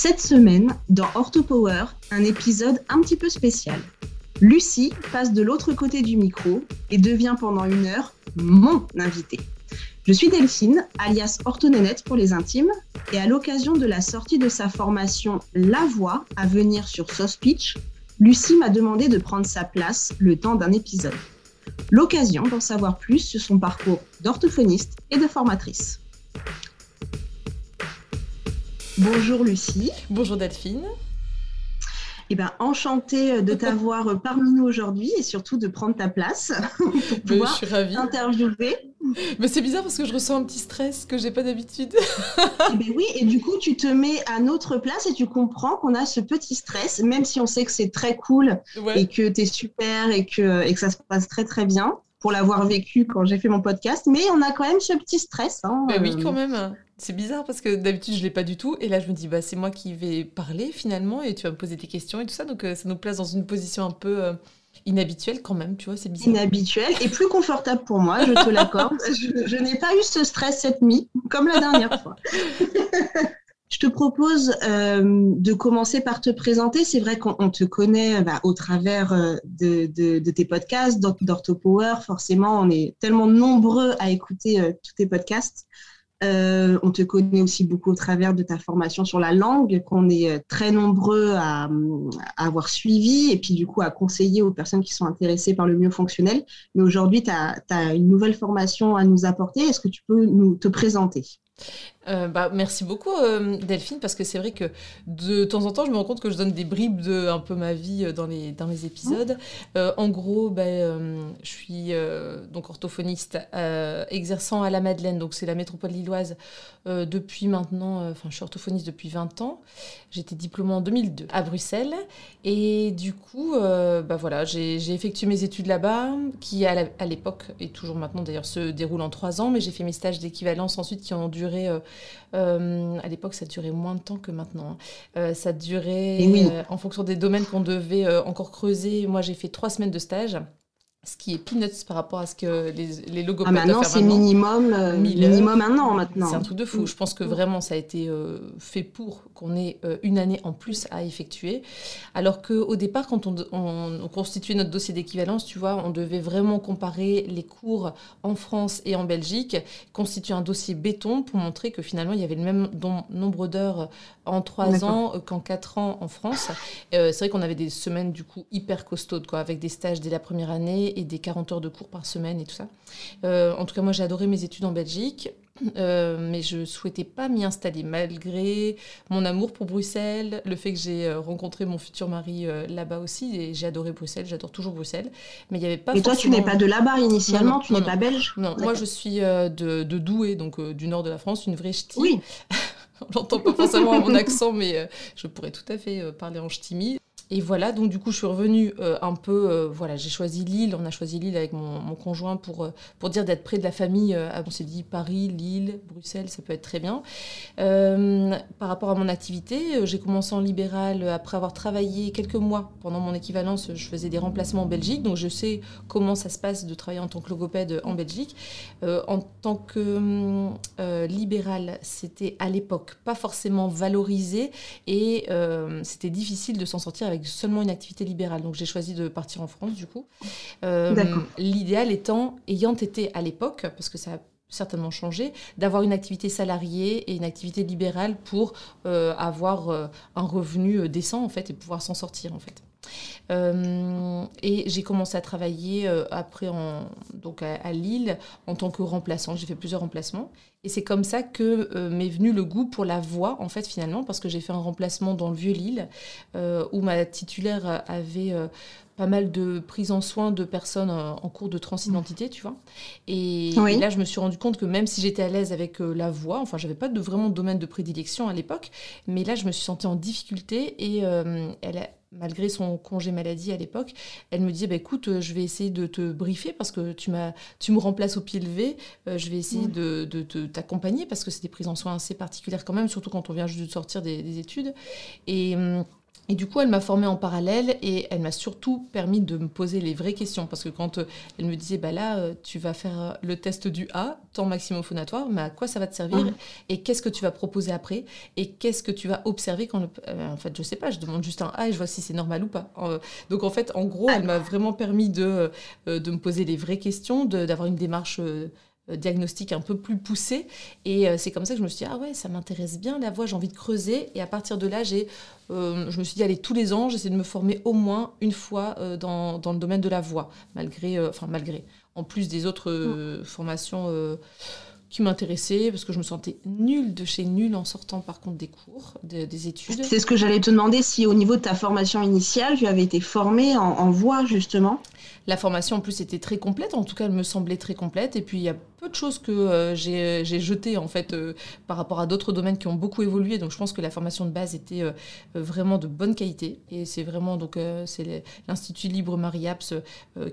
Cette semaine, dans OrthoPower, un épisode un petit peu spécial. Lucie passe de l'autre côté du micro et devient pendant une heure mon invité. Je suis Delphine, alias Orthonenette pour les intimes, et à l'occasion de la sortie de sa formation La Voix à venir sur SoSpeech, Lucie m'a demandé de prendre sa place le temps d'un épisode. L'occasion d'en savoir plus sur son parcours d'orthophoniste et de formatrice. Bonjour Lucie. Bonjour Delphine. Eh ben, enchantée de t'avoir parmi nous aujourd'hui et surtout de prendre ta place pour pouvoir je suis ravie. t'interviewer. Mais c'est bizarre parce que je ressens un petit stress que j'ai pas d'habitude. Eh ben oui, et du coup, tu te mets à notre place et tu comprends qu'on a ce petit stress, même si on sait que c'est très cool Ouais. et que tu es super et que, et que ça se passe très très bien pour l'avoir vécu quand j'ai fait mon podcast. Mais on a quand même ce petit stress. Hein, Mais oui, euh, quand même. C'est bizarre parce que d'habitude je l'ai pas du tout et là je me dis bah c'est moi qui vais parler finalement et tu vas me poser tes questions et tout ça donc euh, ça nous place dans une position un peu euh, inhabituelle quand même tu vois c'est bizarre. inhabituel et plus confortable pour moi, je te l'accorde. je je n'ai pas eu ce stress cette nuit, comme la dernière fois. Je te propose euh, de commencer par te présenter. C'est vrai qu'on on te connaît bah, au travers de, de- de tes podcasts, d'Or- d'OrthoPower. Forcément, on est tellement nombreux à écouter tous tes podcasts. Euh, on te connaît aussi beaucoup au travers de ta formation sur la langue, qu'on est euh, très nombreux à, avoir suivi et puis du coup à conseiller aux personnes qui sont intéressées par le mieux fonctionnel. Mais aujourd'hui, tu as, une nouvelle formation à nous apporter. Est-ce que tu peux nous te présenter? Euh, bah, merci beaucoup euh, Delphine parce que c'est vrai que de temps en temps je me rends compte que je donne des bribes de un peu ma vie euh, dans les, dans épisodes. En gros, bah, je suis donc orthophoniste exerçant à la Madeleine, donc c'est la métropole lilloise depuis maintenant, enfin je suis orthophoniste depuis 20 ans. J'étais diplômée en 2002 à Bruxelles et du coup, bah, voilà, j'ai effectué mes études là-bas qui à l'époque et toujours maintenant d'ailleurs se déroulent en trois ans, mais j'ai fait mes stages d'équivalence ensuite qui ont duré à l'époque, ça durait moins de temps que maintenant. hein. Euh, ça durait, oui. euh, en fonction des domaines qu'on devait euh, encore creuser. Moi, j'ai fait trois semaines de stage, ce qui est peanuts par rapport à ce que les, les Ah, logopèdes Maintenant, doivent faire c'est maintenant. minimum, euh, 1000 heures. minimum un an maintenant. C'est un truc de fou. Mm. Je pense que vraiment, ça a été euh, fait pour qu'on ait euh, une année en plus à effectuer. Alors qu'au départ, quand on, on- on constituait notre dossier d'équivalence, tu vois, on devait vraiment comparer les cours en France et en Belgique, constituer un dossier béton pour montrer que finalement, il y avait le même don- nombre d'heures en trois ans qu'en quatre ans en France. C'est vrai qu'on avait des semaines, du coup, hyper costaudes, quoi, avec des stages dès la première année et des 40 heures de cours par semaine et tout ça. Euh, en tout cas, moi, j'ai adoré mes études en Belgique. Euh, mais je souhaitais pas m'y installer malgré mon amour pour Bruxelles, le fait que j'ai euh, rencontré mon futur mari euh, là-bas aussi et j'ai adoré Bruxelles, j'adore toujours Bruxelles, mais il y avait pas Et toi, tu n'es pas de là-bas initialement, Non, non, tu n'es pas belge Non, moi je suis euh, de, de Douai, donc du nord de la France, une vraie ch'ti. Oui, On l'entend pas forcément à mon accent, mais je pourrais tout à fait parler en ch'timi. Et voilà, donc du coup, je suis revenue euh, un peu. euh, voilà, j'ai choisi Lille. On a choisi Lille avec mon, mon conjoint pour, euh, pour dire d'être près de la famille. on s'est dit Paris, Lille, Bruxelles, ça peut être très bien. Par rapport à mon activité, j'ai commencé en libéral après avoir travaillé quelques mois pendant mon équivalence. Je faisais des remplacements en Belgique, donc je sais comment ça se passe de travailler en tant que logopède en Belgique. En tant que libéral, c'était à l'époque pas forcément valorisé et c'était difficile de s'en sortir avec seulement une activité libérale. Donc j'ai choisi de partir en France du coup. Euh. L'idéal étant, ayant été à l'époque, parce que ça a certainement changé, d'avoir une activité salariée et une activité libérale pour euh, avoir euh, un revenu décent en fait et pouvoir s'en sortir en fait. Et j'ai commencé à travailler après en, donc à, Lille en tant que remplaçant. J'ai fait plusieurs remplacements. Et c'est comme ça que m'est venu le goût pour la voix, en fait, finalement, parce que j'ai fait un remplacement dans le Vieux-Lille, où ma titulaire avait pas mal de prise en soin de personnes euh, en cours de transidentité, tu vois. Et, là, je me suis rendu compte que même si j'étais à l'aise avec euh, la voix, enfin, j'avais pas de vraiment de domaine de prédilection à l'époque, mais là, je me suis sentie en difficulté et euh, elle malgré son congé maladie à l'époque, elle me disait bah, écoute, je vais essayer de te briefer parce que tu, m'as, tu me remplaces au pied levé, je vais essayer de, de, t'accompagner parce que c'est des prises en soins assez particulières quand même, surtout quand on vient juste de sortir des, des études. Et hum, et du coup, elle m'a formée en parallèle et elle m'a surtout permis de me poser les vraies questions. Parce que quand euh, elle me disait, bah là, euh, tu vas faire euh, le test du A, temps maximum phonatoire, mais à quoi ça va te servir mmh. Et qu'est-ce que tu vas proposer après Et qu'est-ce que tu vas observer quand le... en fait, je sais pas, je demande juste un A et je vois si c'est normal ou pas. donc en fait, en gros, elle m'a vraiment permis de, de me poser les vraies questions, d'avoir une démarche diagnostic un peu plus poussé. Et euh, c'est comme ça que je me suis dit, ah ouais, ça m'intéresse bien la voix, j'ai envie de creuser. Et à partir de là, j'ai, euh, je me suis dit, allez, tous les ans, j'essaie de me former au moins une fois dans, dans, le domaine de la voix, malgré, enfin malgré, en plus des autres mm. formations qui m'intéressaient, parce que je me sentais nulle de chez nulle en sortant par contre des cours, des études. C'est ce que j'allais te demander, si au niveau de ta formation initiale, tu avais été formée en, en voix justement la formation en plus était très complète, en tout cas elle me semblait très complète. Et puis il y a peu de choses que euh, j'ai jetées en fait euh, par rapport à d'autres domaines qui ont beaucoup évolué. Donc je pense que la formation de base était euh, vraiment de bonne qualité. Et c'est vraiment donc c'est l'Institut Libre Marie-Apps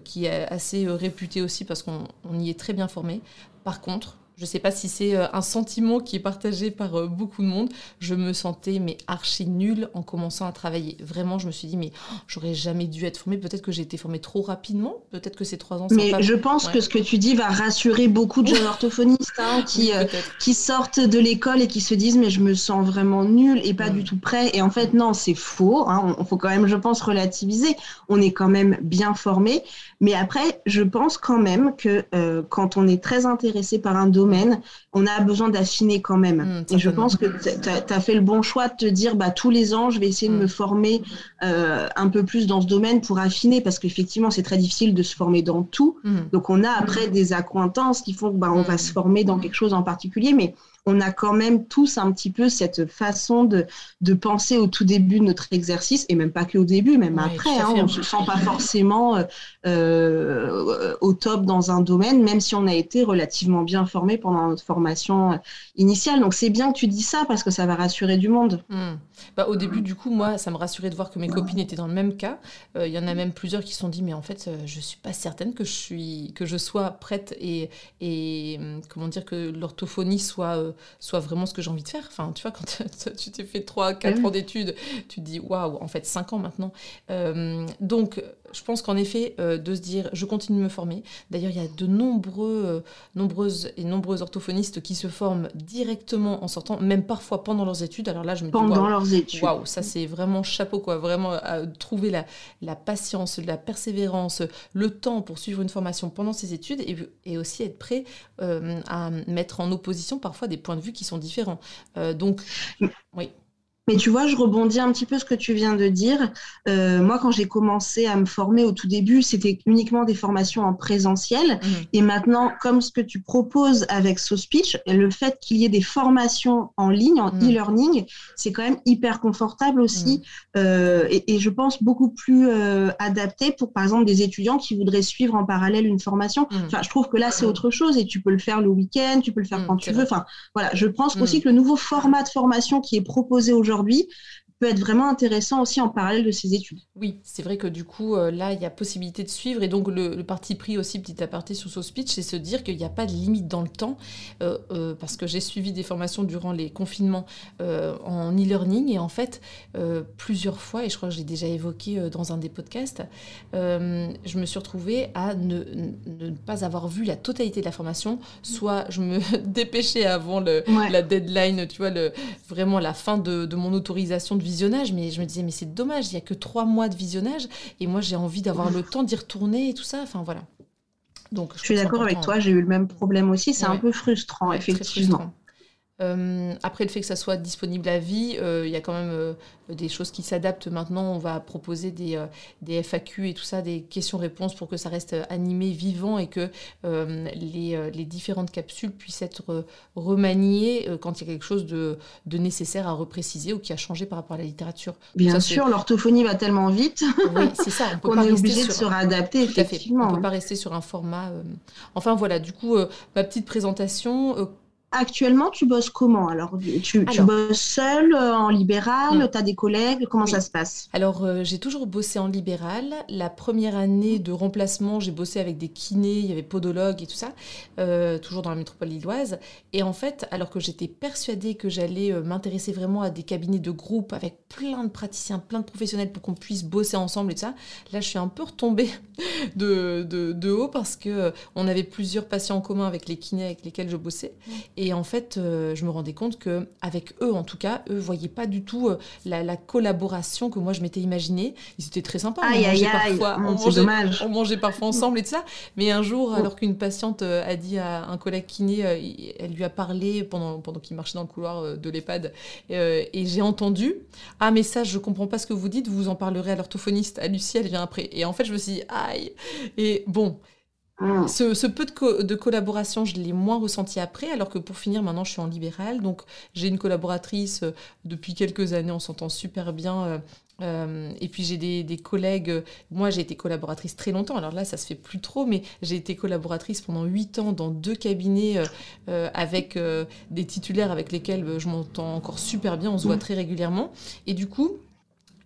qui est assez réputé aussi parce qu'on y est très bien formé. Par contre, je ne sais pas si c'est euh, un sentiment qui est partagé par euh, beaucoup de monde. Je me sentais mais archi nulle en commençant à travailler. Vraiment, je me suis dit mais oh, j'aurais jamais dû être formée. Peut-être que j'ai été formée trop rapidement. Peut-être que ces trois ans. Mais je pense que ce que tu dis va rassurer beaucoup de jeunes orthophonistes hein, qui euh, qui sortent de l'école et qui se disent mais je me sens vraiment nulle et pas du tout prêt. Et en fait non, c'est faux. Il hein. faut quand même, je pense, relativiser. On est quand même bien formé. Mais après, je pense quand même que quand on est très intéressé par un domaine on a besoin d'affiner quand même. Mmh, et je pense que tu as, fait le bon choix de te dire, bah, tous les ans, je vais essayer de me mmh. former euh, un peu plus dans ce domaine pour affiner, parce qu'effectivement, c'est très difficile de se former dans tout. Mmh. Donc, on a après des accointances qui font que bah, on va se former dans quelque chose en particulier, mais on a quand même tous un petit peu cette façon de, de penser au tout début de notre exercice, et même pas que au début, même après. Hein, on ne se sent pas forcément euh, euh, au top dans un domaine, même si on a été relativement bien formé pendant notre formation initiale. Donc c'est bien que tu dis ça parce que ça va rassurer du monde. Hmm. Bah, au début, du coup, moi, ça me rassurait de voir que mes copines étaient dans le même cas. Euh, il y en a même plusieurs qui se sont dit, mais en fait, je suis pas certaine que je, suis, que je sois prête et, et hum, comment dire que l'orthophonie soit soit vraiment ce que j'ai envie de faire. Enfin, tu vois, quand tu t'es fait 3, 4 ans d'études, tu te dis, waouh, en fait, 5 ans maintenant. Euh, donc, je pense qu'en effet, euh, de se dire, je continue de me former. D'ailleurs, il y a de nombreux, euh, nombreuses et nombreux orthophonistes qui se forment directement en sortant, même parfois pendant leurs études. Alors là, je me dis, pendant leurs études. Waouh, ça c'est vraiment chapeau, quoi. Vraiment, à trouver la, la, patience, la persévérance, le temps pour suivre une formation pendant ses études et, et aussi être prêt à mettre en opposition parfois des points de vue qui sont différents. donc, oui. Mais tu vois, je rebondis un petit peu ce que tu viens de dire. Euh, moi, quand j'ai commencé à me former au tout début, c'était uniquement des formations en présentiel. Mmh. Et maintenant, comme ce que tu proposes avec SoSpeech, le fait qu'il y ait des formations en ligne, en mmh. e-learning, c'est quand même hyper confortable aussi. Mmh. Euh, et, et, je pense beaucoup plus euh, adapté pour, par exemple, des étudiants qui voudraient suivre en parallèle une formation. Enfin, je trouve que là, c'est autre chose et tu peux le faire le week-end, tu peux le faire quand tu veux. Enfin, voilà, je pense aussi que le nouveau format de formation qui est proposé aujourd'hui, aujourd'hui peut être vraiment intéressant aussi en parallèle de ses études. Oui, c'est vrai que du coup, euh, là, il y a possibilité de suivre. Et donc, le, parti pris aussi, petit aparté sur ce speech, c'est se dire qu'il n'y a pas de limite dans le temps. Euh, euh, parce que j'ai suivi des formations durant les confinements en e-learning. Et en fait, plusieurs fois, et je crois que j'ai déjà évoqué dans un des podcasts, je me suis retrouvée à ne, ne, pas avoir vu la totalité de la formation. Soit je me dépêchais avant le, la deadline, tu vois, le, vraiment la fin de, de mon autorisation de visionnage, mais je me disais, mais c'est dommage, il n'y a que trois mois de visionnage, et moi j'ai envie d'avoir le temps d'y retourner et tout ça, enfin voilà. Donc, je, suis d'accord avec toi, j'ai eu le même problème aussi, c'est un peu frustrant, effectivement. Euh, après le fait que ça soit disponible à vie, euh, il y a quand même euh, des choses qui s'adaptent maintenant. On va proposer des, des FAQ et tout ça, des questions-réponses pour que ça reste animé, vivant et que les, les, différentes capsules puissent être remaniées quand il y a quelque chose de, de, nécessaire à repréciser ou qui a changé par rapport à la littérature. Bien sûr, l'orthophonie va tellement vite. Oui, c'est ça. On, peut pas est obligé de se réadapter, effectivement. On ne peut pas rester sur un format. Enfin voilà, du coup, ma petite présentation actuellement, tu bosses comment Alors, tu, bosses seule, euh, en libéral, mm. tu as des collègues, comment ça se passe? Alors, euh, j'ai toujours bossé en libéral. La première année de remplacement, j'ai bossé avec des kinés, il y avait podologues et tout ça, euh, toujours dans la métropole lilloise. Et en fait, alors que j'étais persuadée que j'allais m'intéresser vraiment à des cabinets de groupe avec plein de praticiens, plein de professionnels pour qu'on puisse bosser ensemble et tout ça, là, je suis un peu retombée de, de, haut parce que on avait plusieurs patients en commun avec les kinés avec lesquels je bossais. Mm. Et en fait, euh, je me rendais compte que avec eux, en tout cas, eux voyaient pas du tout euh, la, collaboration que moi je m'étais imaginée. Ils étaient très sympas. Aïe, on mangeait parfois, on, mangeait, parfois ensemble et tout ça. Mais un jour, oh. alors qu'une patiente euh, a dit à un collègue kiné, elle lui a parlé pendant, pendant qu'il marchait dans le couloir de l'EHPAD, et j'ai entendu Ah, mais ça, je comprends pas ce que vous dites, vous en parlerez à l'orthophoniste, à Lucie, elle vient après. Et en fait, je me suis dit Aïe Et bon, ah. Ce, peu de, collaboration, je l'ai moins ressenti après, alors que pour finir, maintenant, je suis en libéral. Donc, j'ai une collaboratrice euh, depuis quelques années, on s'entend super bien. Euh, euh, et puis j'ai des, collègues, moi j'ai été collaboratrice très longtemps, alors là ça se fait plus trop, mais j'ai été collaboratrice pendant huit ans dans deux cabinets avec des titulaires avec lesquels je m'entends encore super bien, on se voit mmh. très régulièrement. Et du coup,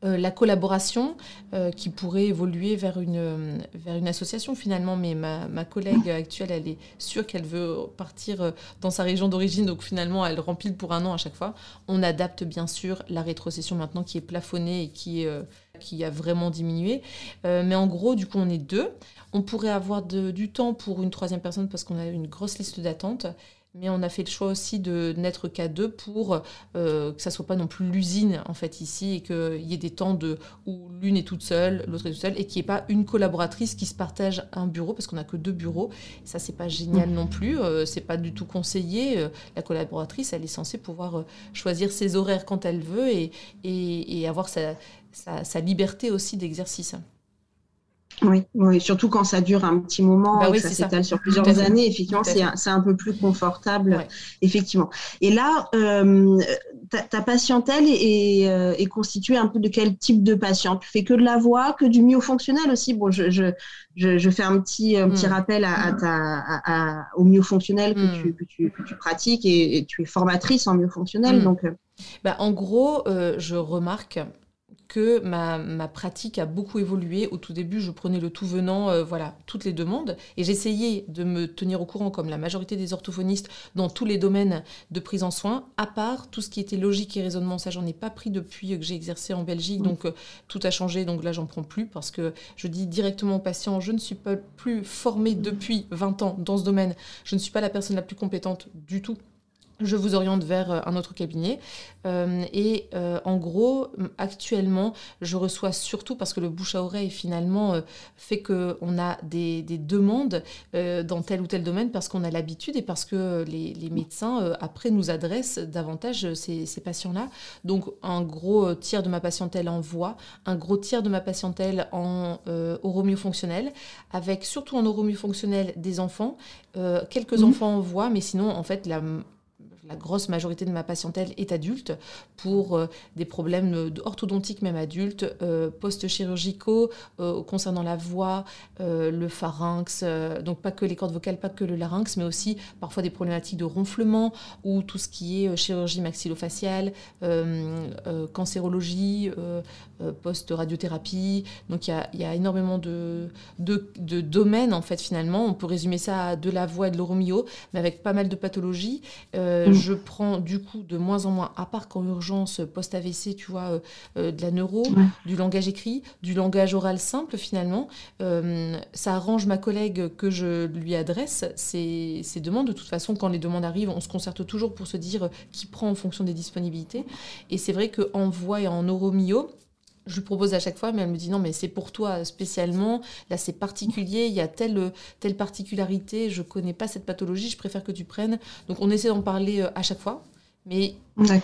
euh, la collaboration euh, qui pourrait évoluer vers une, vers une association finalement. Mais ma, ma collègue actuelle, elle est sûre qu'elle veut partir euh, dans sa région d'origine, donc finalement, elle remplit pour un an à chaque fois. On adapte bien sûr la rétrocession maintenant qui est plafonnée et qui, qui a vraiment diminué. mais en gros, du coup, on est deux. On pourrait avoir du temps pour une troisième personne parce qu'on a une grosse liste d'attente mais on a fait le choix aussi de n'être qu'à deux pour euh, que ça soit pas non plus l'usine en fait ici et qu'il y ait des temps de où l'une est toute seule, l'autre est toute seule et qu'il n'y ait pas une collaboratrice qui se partage un bureau parce qu'on n'a que deux bureaux. Ça c'est pas génial non plus, euh, c'est pas du tout conseillé. Euh, la collaboratrice elle est censée pouvoir choisir ses horaires quand elle veut et, et, avoir sa, sa liberté aussi d'exercice. Oui, oui, surtout quand ça dure un petit moment bah et que ça s'étale sur plusieurs années, effectivement, c'est un, un, peu plus confortable, effectivement. Et là, euh, ta, patientèle est, euh, est, constituée un peu de quel type de patient? Tu fais que de la voix, que du myofonctionnel aussi? Bon, je, je, je, fais un petit, un petit mm. rappel à, ta, à, au myofonctionnel que, mm. tu, que, tu, que, tu, pratiques et, tu es formatrice en myofonctionnel. Mm. Donc, euh. bah, en gros, je remarque que ma, pratique a beaucoup évolué. Au tout début, je prenais le tout venant, euh, voilà, toutes les demandes, et j'essayais de me tenir au courant, comme la majorité des orthophonistes, dans tous les domaines de prise en soin, à part tout ce qui était logique et raisonnement. Ça, j'en ai pas pris depuis que j'ai exercé en Belgique, donc euh, tout a changé. Donc là, j'en prends plus parce que je dis directement aux patients, je ne suis pas plus formée depuis 20 ans dans ce domaine. Je ne suis pas la personne la plus compétente du tout je vous oriente vers euh, un autre cabinet. Euh, et euh, en gros, actuellement, je reçois surtout parce que le bouche à oreille finalement fait qu'on a des, demandes dans tel ou tel domaine parce qu'on a l'habitude et parce que les, médecins après nous adressent davantage ces, ces patients-là. Donc un gros tiers de ma patientèle en voix, un gros tiers de ma patientèle en fonctionnel, avec surtout en fonctionnel des enfants, quelques mmh. enfants en voix, mais sinon en fait la la grosse majorité de ma patientèle est adulte pour euh, des problèmes orthodontiques même adultes, euh, post-chirurgicaux euh, concernant la voix, le pharynx, donc pas que les cordes vocales, pas que le larynx, mais aussi parfois des problématiques de ronflement ou tout ce qui est chirurgie maxillofaciale, cancérologie, post-radiothérapie. Donc il y, a, énormément de, domaines en fait finalement. On peut résumer ça à de la voix et de l'oromio, mais avec pas mal de pathologies. Mm. Je prends du coup de moins en moins, à part qu'en urgence post-AVC, tu vois, euh, euh, de la neuro, du langage écrit, du langage oral simple finalement. Euh, ça arrange ma collègue que je lui adresse ces, ces, demandes. De toute façon, quand les demandes arrivent, on se concerte toujours pour se dire qui prend en fonction des disponibilités. Et c'est vrai qu'en voix et en neuromio, je lui propose à chaque fois, mais elle me dit non, mais c'est pour toi spécialement. Là, c'est particulier. Il y a telle, telle particularité. Je connais pas cette pathologie. Je préfère que tu prennes. Donc, on essaie d'en parler euh, à chaque fois. Mais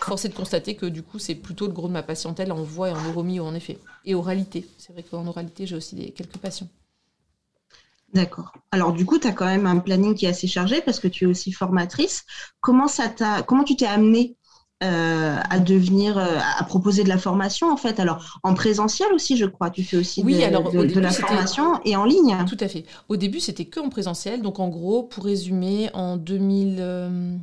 force est de constater que du coup, c'est plutôt le gros de ma patientèle en voix et en neuromie en effet. Et oralité. C'est vrai qu'en oralité, j'ai aussi des, quelques patients. D'accord. Alors du coup, tu as quand même un planning qui est assez chargé parce que tu es aussi formatrice. Comment, ça comment tu t'es amenée euh, à devenir, euh, à proposer de la formation en fait. Alors en présentiel aussi, je crois, tu fais aussi oui, de, alors, de, la formation et en ligne. Tout à fait. Au début, c'était que en présentiel. Donc en gros, pour résumer, en 2000,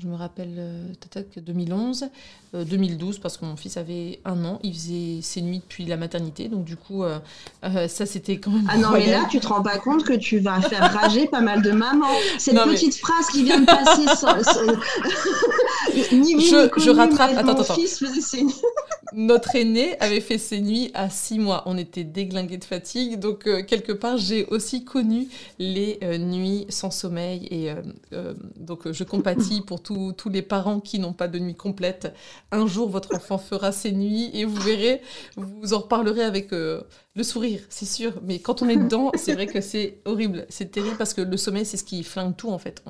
je me rappelle, euh, 2011, 2012, euh, parce que mon fils avait un an, il faisait ses nuits depuis la maternité, donc du coup, euh, euh, ça c'était quand même. Ah non, mais là, tu te rends pas compte que tu vas faire rager pas mal de mamans. Cette petite phrase qui vient de passer sans. ni je, je rattrape. Attends, attends, Notre aîné avait fait ses nuits à six mois. On était déglingués de fatigue, donc quelque part, j'ai aussi connu les nuits sans sommeil, et donc je compatis pour tous les parents qui n'ont pas de nuit complète. Un jour, votre enfant fera ses nuits et vous verrez, vous en reparlerez avec euh, le sourire, c'est sûr. Mais quand on est dedans, c'est vrai que c'est horrible. C'est terrible parce que le sommeil, c'est ce qui flingue tout en fait.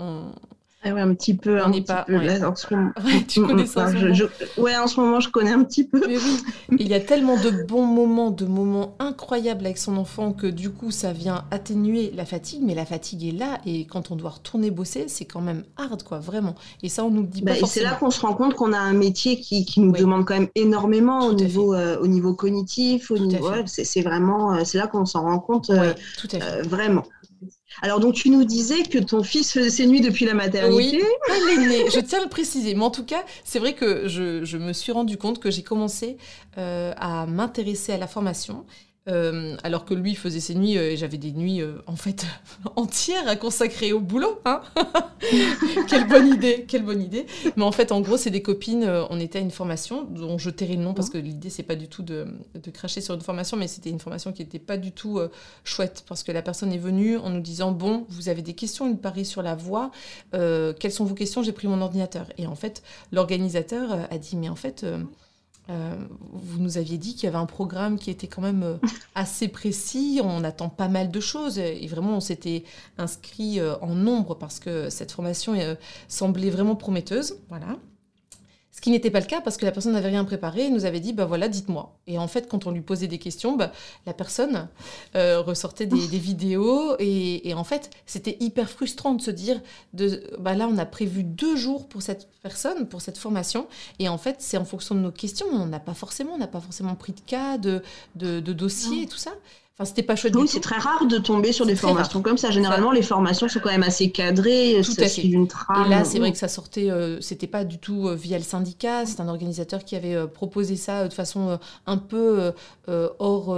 Ah un petit peu. On n'est pas. en ce moment... tu connais ça. en Ouais, en ce moment, je connais un petit peu. Mais oui. Il y a tellement de bons moments, de moments incroyables avec son enfant que du coup, ça vient atténuer la fatigue. Mais la fatigue est là et quand on doit retourner bosser, c'est quand même hard, quoi, vraiment. Et ça, on nous dit pas. Bah, et c'est là qu'on se rend compte qu'on a un métier qui, qui nous demande quand même énormément au niveau, euh, au niveau cognitif. Au niveau, c'est vraiment, euh, c'est là qu'on s'en rend compte. Euh, tout à fait. vraiment. Alors, donc, tu nous disais que ton fils faisait ses nuits depuis la maternité. Oui, je tiens à le préciser. Mais en tout cas, c'est vrai que je, me suis rendu compte que j'ai commencé euh, à m'intéresser à la formation euh, alors que lui faisait ses nuits euh, et j'avais des nuits euh, en fait entières à consacrer au boulot. Hein quelle bonne idée, quelle bonne idée. Mais en fait, en gros, c'est des copines. on était à une formation dont je tairai le nom parce que l'idée c'est pas du tout de, cracher sur une formation, mais c'était une formation qui n'était pas du tout chouette parce que la personne est venue en nous disant bon, vous avez des questions, une pari sur la voix. quelles sont vos questions? J'ai pris mon ordinateur et en fait, l'organisateur a dit mais en fait euh, vous nous aviez dit qu'il y avait un programme qui était quand même euh, assez précis, on attend pas mal de choses et vraiment on s'était inscrit euh, en nombre parce que cette formation semblait vraiment prometteuse. Voilà. Ce qui n'était pas le cas parce que la personne n'avait rien préparé et nous avait dit, bah voilà, dites-moi. Et en fait, quand on lui posait des questions, bah, la personne euh, ressortait des, vidéos et, en fait, c'était hyper frustrant de se dire, de, bah là, on a prévu deux jours pour cette personne, pour cette formation, et en fait, c'est en fonction de nos questions. On n'a pas forcément, on n'a pas forcément pris de cas, de, de, de dossiers et tout ça. Enfin, c'était pas chouette. Oui, c'est très rare de tomber sur des formations comme ça. Généralement, les formations sont quand même assez cadrées. Tout à fait. Une trame. Et là, c'est vrai que ça sortait. Euh, c'était pas du tout euh, via le syndicat. C'est un organisateur qui avait euh, proposé ça de façon un peu hors,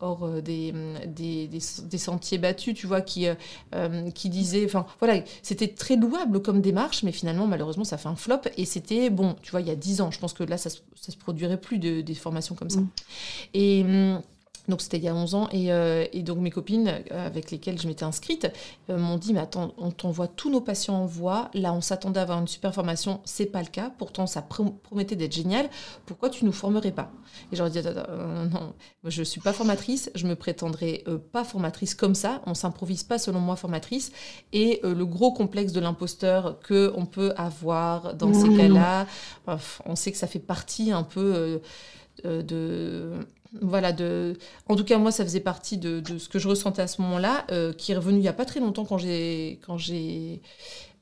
hors des, des, des, sentiers battus, tu vois, qui, qui disait. Enfin, voilà, c'était très louable comme démarche, mais finalement, malheureusement, ça fait un flop. Et c'était bon, tu vois, il y a dix ans. Je pense que là, ça, ça se produirait plus de, des formations comme ça. Mm. Et hum, donc c'était il y a 11 ans. Euh, et, donc mes copines euh, avec lesquelles je m'étais inscrite euh, m'ont dit, mais attends, on t'envoie tous nos patients en voix. Là, on s'attendait à avoir une super formation. C'est pas le cas. Pourtant, ça promettait d'être génial. Pourquoi tu nous formerais pas? Et j'aurais dit, non, moi, je suis pas formatrice. Je me prétendrai pas formatrice comme ça. On s'improvise pas selon moi formatrice. Et le gros complexe de l'imposteur que on peut avoir dans ces cas-là, on sait que ça fait partie un peu de voilà, de... en tout cas, moi, ça faisait partie de, ce que je ressentais à ce moment-là, euh, qui est revenu il n'y a pas très longtemps quand j'ai, quand j'ai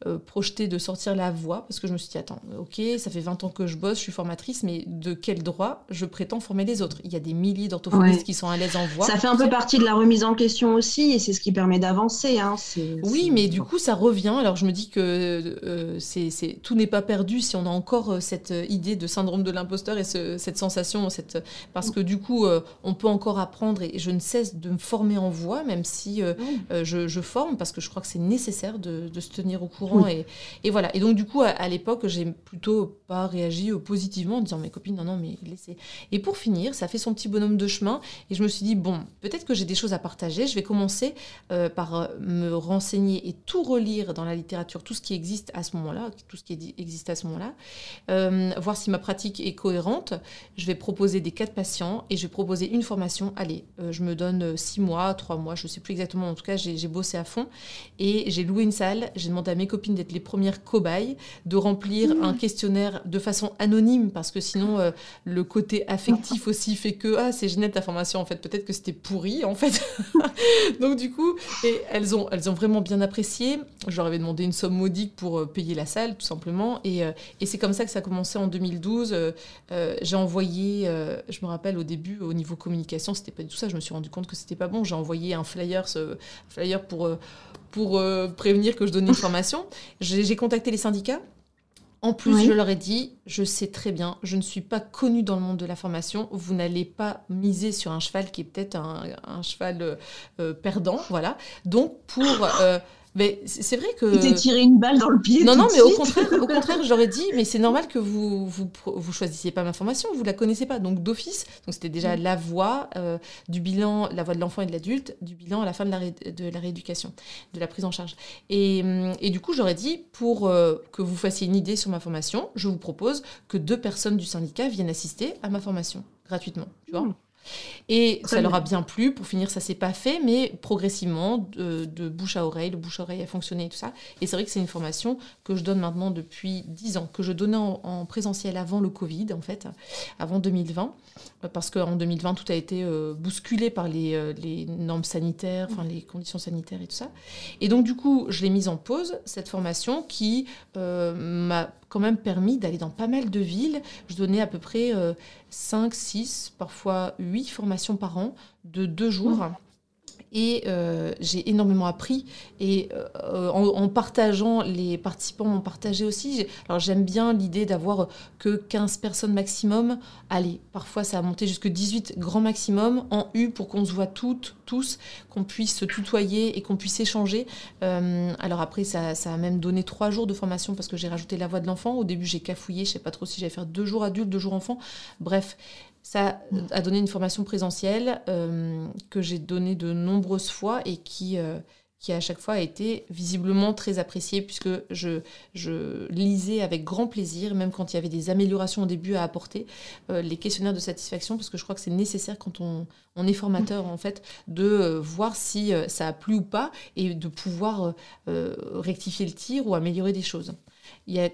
euh, projeté de sortir la voix, parce que je me suis dit, attends, ok, ça fait 20 ans que je bosse, je suis formatrice, mais de quel droit je prétends former les autres? Il y a des milliers d'orthophonistes qui sont à l'aise en voix. Ça fait un peu partie de la remise en question aussi, et c'est ce qui permet d'avancer. Hein. Oui, mais du coup, ça revient. Alors, je me dis que euh, c'est, tout n'est pas perdu si on a encore euh, cette idée de syndrome de l'imposteur et cette sensation, cette... parce que du coup, on peut encore apprendre, et je ne cesse de me former en voix, même si je, forme, parce que je crois que c'est nécessaire de, de se tenir au courant et, voilà. Et donc, du coup, à, l'époque, j'ai plutôt pas réagi positivement en disant mes copines, non, non, mais laissez. Et pour finir, ça fait son petit bonhomme de chemin. Et je me suis dit, bon, peut-être que j'ai des choses à partager. Je vais commencer euh, par euh, me renseigner et tout relire dans la littérature, tout ce qui existe à ce moment-là, tout ce qui existe à ce moment-là, euh, voir si ma pratique est cohérente. Je vais proposer des cas de patients et je vais proposer une formation. Allez, je me donne six mois, trois mois, je ne sais plus exactement. En tout cas, j'ai bossé à fond et j'ai loué une salle. J'ai demandé à mes copines copines d'être les premières cobayes, de remplir un questionnaire de façon anonyme, parce que sinon, euh, le côté affectif aussi fait que, ah, c'est génial ta formation, en fait, peut-être que c'était pourri, en fait. Donc, du coup, et elles ont, elles ont vraiment bien apprécié. Je leur avais demandé une somme modique pour payer la salle, tout simplement. Et, et c'est comme ça que ça a commencé en 2012. J'ai envoyé, je me rappelle au début, au niveau communication, c'était pas du tout ça. Je me suis rendu compte que c'était pas bon. J'ai envoyé un flyer, ce flyer pour, euh, pour euh, prévenir que je donnais une formation. J'ai contacté les syndicats. En plus, je leur ai dit, je sais très bien, je ne suis pas connue dans le monde de la formation. Vous n'allez pas miser sur un cheval qui est peut-être un, cheval euh, perdant, voilà. Donc, pour mais c'est vrai que. Tu t'es tiré une balle dans le pied. Non, non, mais au contraire, au contraire, j'aurais dit, mais c'est normal que vous, vous, vous choisissiez pas ma formation, vous la connaissez pas. Donc d'office, donc c'était déjà mm. la voix euh, du bilan, la voix de l'enfant et de l'adulte, du bilan à la fin de la, de la rééducation, de la prise en charge. Et, mm, et du coup, j'aurais dit, pour euh, que vous fassiez une idée sur ma formation, je vous propose que deux personnes du syndicat viennent assister à ma formation gratuitement. Tu vois mm. Et ça leur a bien plu. Pour finir, ça s'est pas fait, mais progressivement, de, bouche à oreille, le bouche à oreille a fonctionné et tout ça. Et c'est vrai que c'est une formation que je donne maintenant depuis 10 ans, que je donnais en, présentiel avant le Covid, en fait, avant 2020, parce qu'en 2020, tout a été euh, bousculé par les, euh, les normes sanitaires, enfin les conditions sanitaires et tout ça. Et donc, du coup, je l'ai mise en pause, cette formation qui euh, m'a quand même permis d'aller dans pas mal de villes. Je donnais à peu près 5, 6, parfois 8 formations par an de deux jours. Et euh, j'ai énormément appris. Et euh, en, partageant, les participants m'ont partagé aussi. Alors j'aime bien l'idée d'avoir que 15 personnes maximum. Allez, parfois ça a monté jusque 18 grands maximum en U pour qu'on se voit toutes, tous, qu'on puisse se tutoyer et qu'on puisse échanger. Euh, alors après, ça, ça, a même donné trois jours de formation parce que j'ai rajouté la voix de l'enfant. Au début, j'ai cafouillé. Je sais pas trop si j'allais faire deux jours adultes, deux jours enfants. Bref, ça a donné une formation présentielle euh, que j'ai donnée de nombreuses fois et qui, euh, qui à chaque fois a été visiblement très appréciée puisque je, je lisais avec grand plaisir, même quand il y avait des améliorations au début à apporter, euh, les questionnaires de satisfaction parce que je crois que c'est nécessaire quand on, on, est formateur en fait de voir si ça a plu ou pas et de pouvoir rectifier le tir ou améliorer des choses. Il y a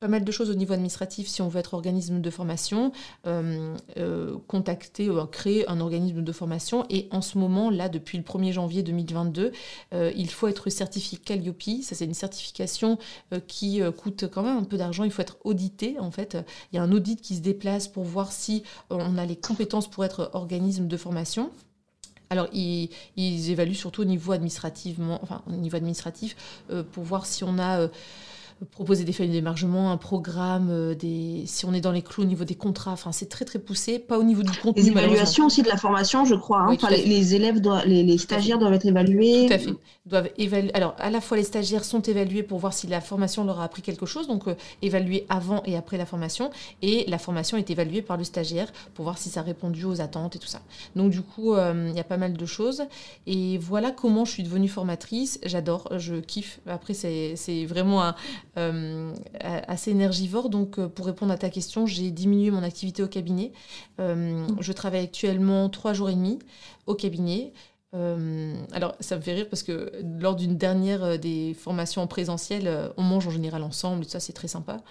pas mal de choses au niveau administratif si on veut être organisme de formation, euh, euh, contacter, euh, créer un organisme de formation. Et en ce moment, là, depuis le 1er janvier 2022, il faut être certifié Calliope. Ça, c'est une certification qui coûte quand même un peu d'argent. Il faut être audité, en fait. Il y a un audit qui se déplace pour voir si on a les compétences pour être organisme de formation. Alors, ils, ils, évaluent surtout au niveau administrativement, enfin, au niveau administratif, pour voir si on a proposer des feuilles d'émargement, un programme, euh, des... si on est dans les clous au niveau des contrats. Enfin, c'est très très poussé, pas au niveau du contenu. Les évaluations aussi de la formation, je crois. Hein. les, élèves, doivent, les, stagiaires doivent être évalués. Tout à fait. Doivent évaluer. Alors, à la fois les stagiaires sont évalués pour voir si la formation leur a appris quelque chose, donc euh, évaluer avant et après la formation, et la formation est évaluée par le stagiaire pour voir si ça a répondu aux attentes et tout ça. Donc du coup, euh, il y a pas mal de choses. Et voilà comment je suis devenue formatrice. J'adore, je kiffe. Après, c'est vraiment un, euh, assez énergivore. Donc, euh, pour répondre à ta question, j'ai diminué mon activité au cabinet. Euh, je travaille actuellement trois jours et demi au cabinet. Euh, alors, ça me fait rire parce que lors d'une dernière euh, des formations en présentiel, euh, on mange en général ensemble, et ça, c'est très sympa.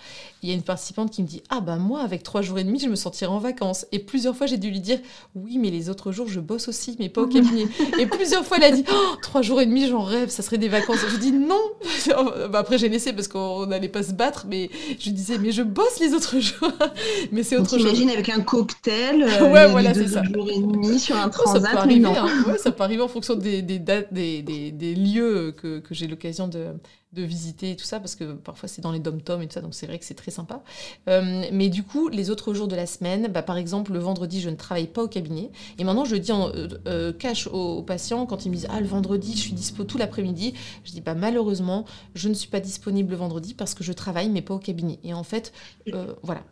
Il y a une participante qui me dit Ah, bah moi, avec trois jours et demi, je me sentirais en vacances. Et plusieurs fois, j'ai dû lui dire Oui, mais les autres jours, je bosse aussi, mais pas au cabinet. et plusieurs fois, elle a dit oh, Trois jours et demi, j'en rêve, ça serait des vacances. Je dis Non bah, Après, j'ai laissé parce qu'on n'allait pas se battre, mais je disais Mais je bosse les autres jours. mais c'est autre chose. J'imagine avec un cocktail, ouais, voilà, ça. jours et demi sur un transat. ça peut arriver, hein. ça peut en fonction des, dates, des, lieux que, j'ai l'occasion de, visiter et tout ça, parce que parfois c'est dans les dom-toms et tout ça, donc c'est vrai que c'est très sympa. Euh, mais du coup, les autres jours de la semaine, bah, par exemple, le vendredi, je ne travaille pas au cabinet. Et maintenant, je dis en euh, euh, cache aux, patients quand ils me disent Ah, le vendredi, je suis dispo tout l'après-midi. Je dis bah, Malheureusement, je ne suis pas disponible le vendredi parce que je travaille, mais pas au cabinet. Et en fait, voilà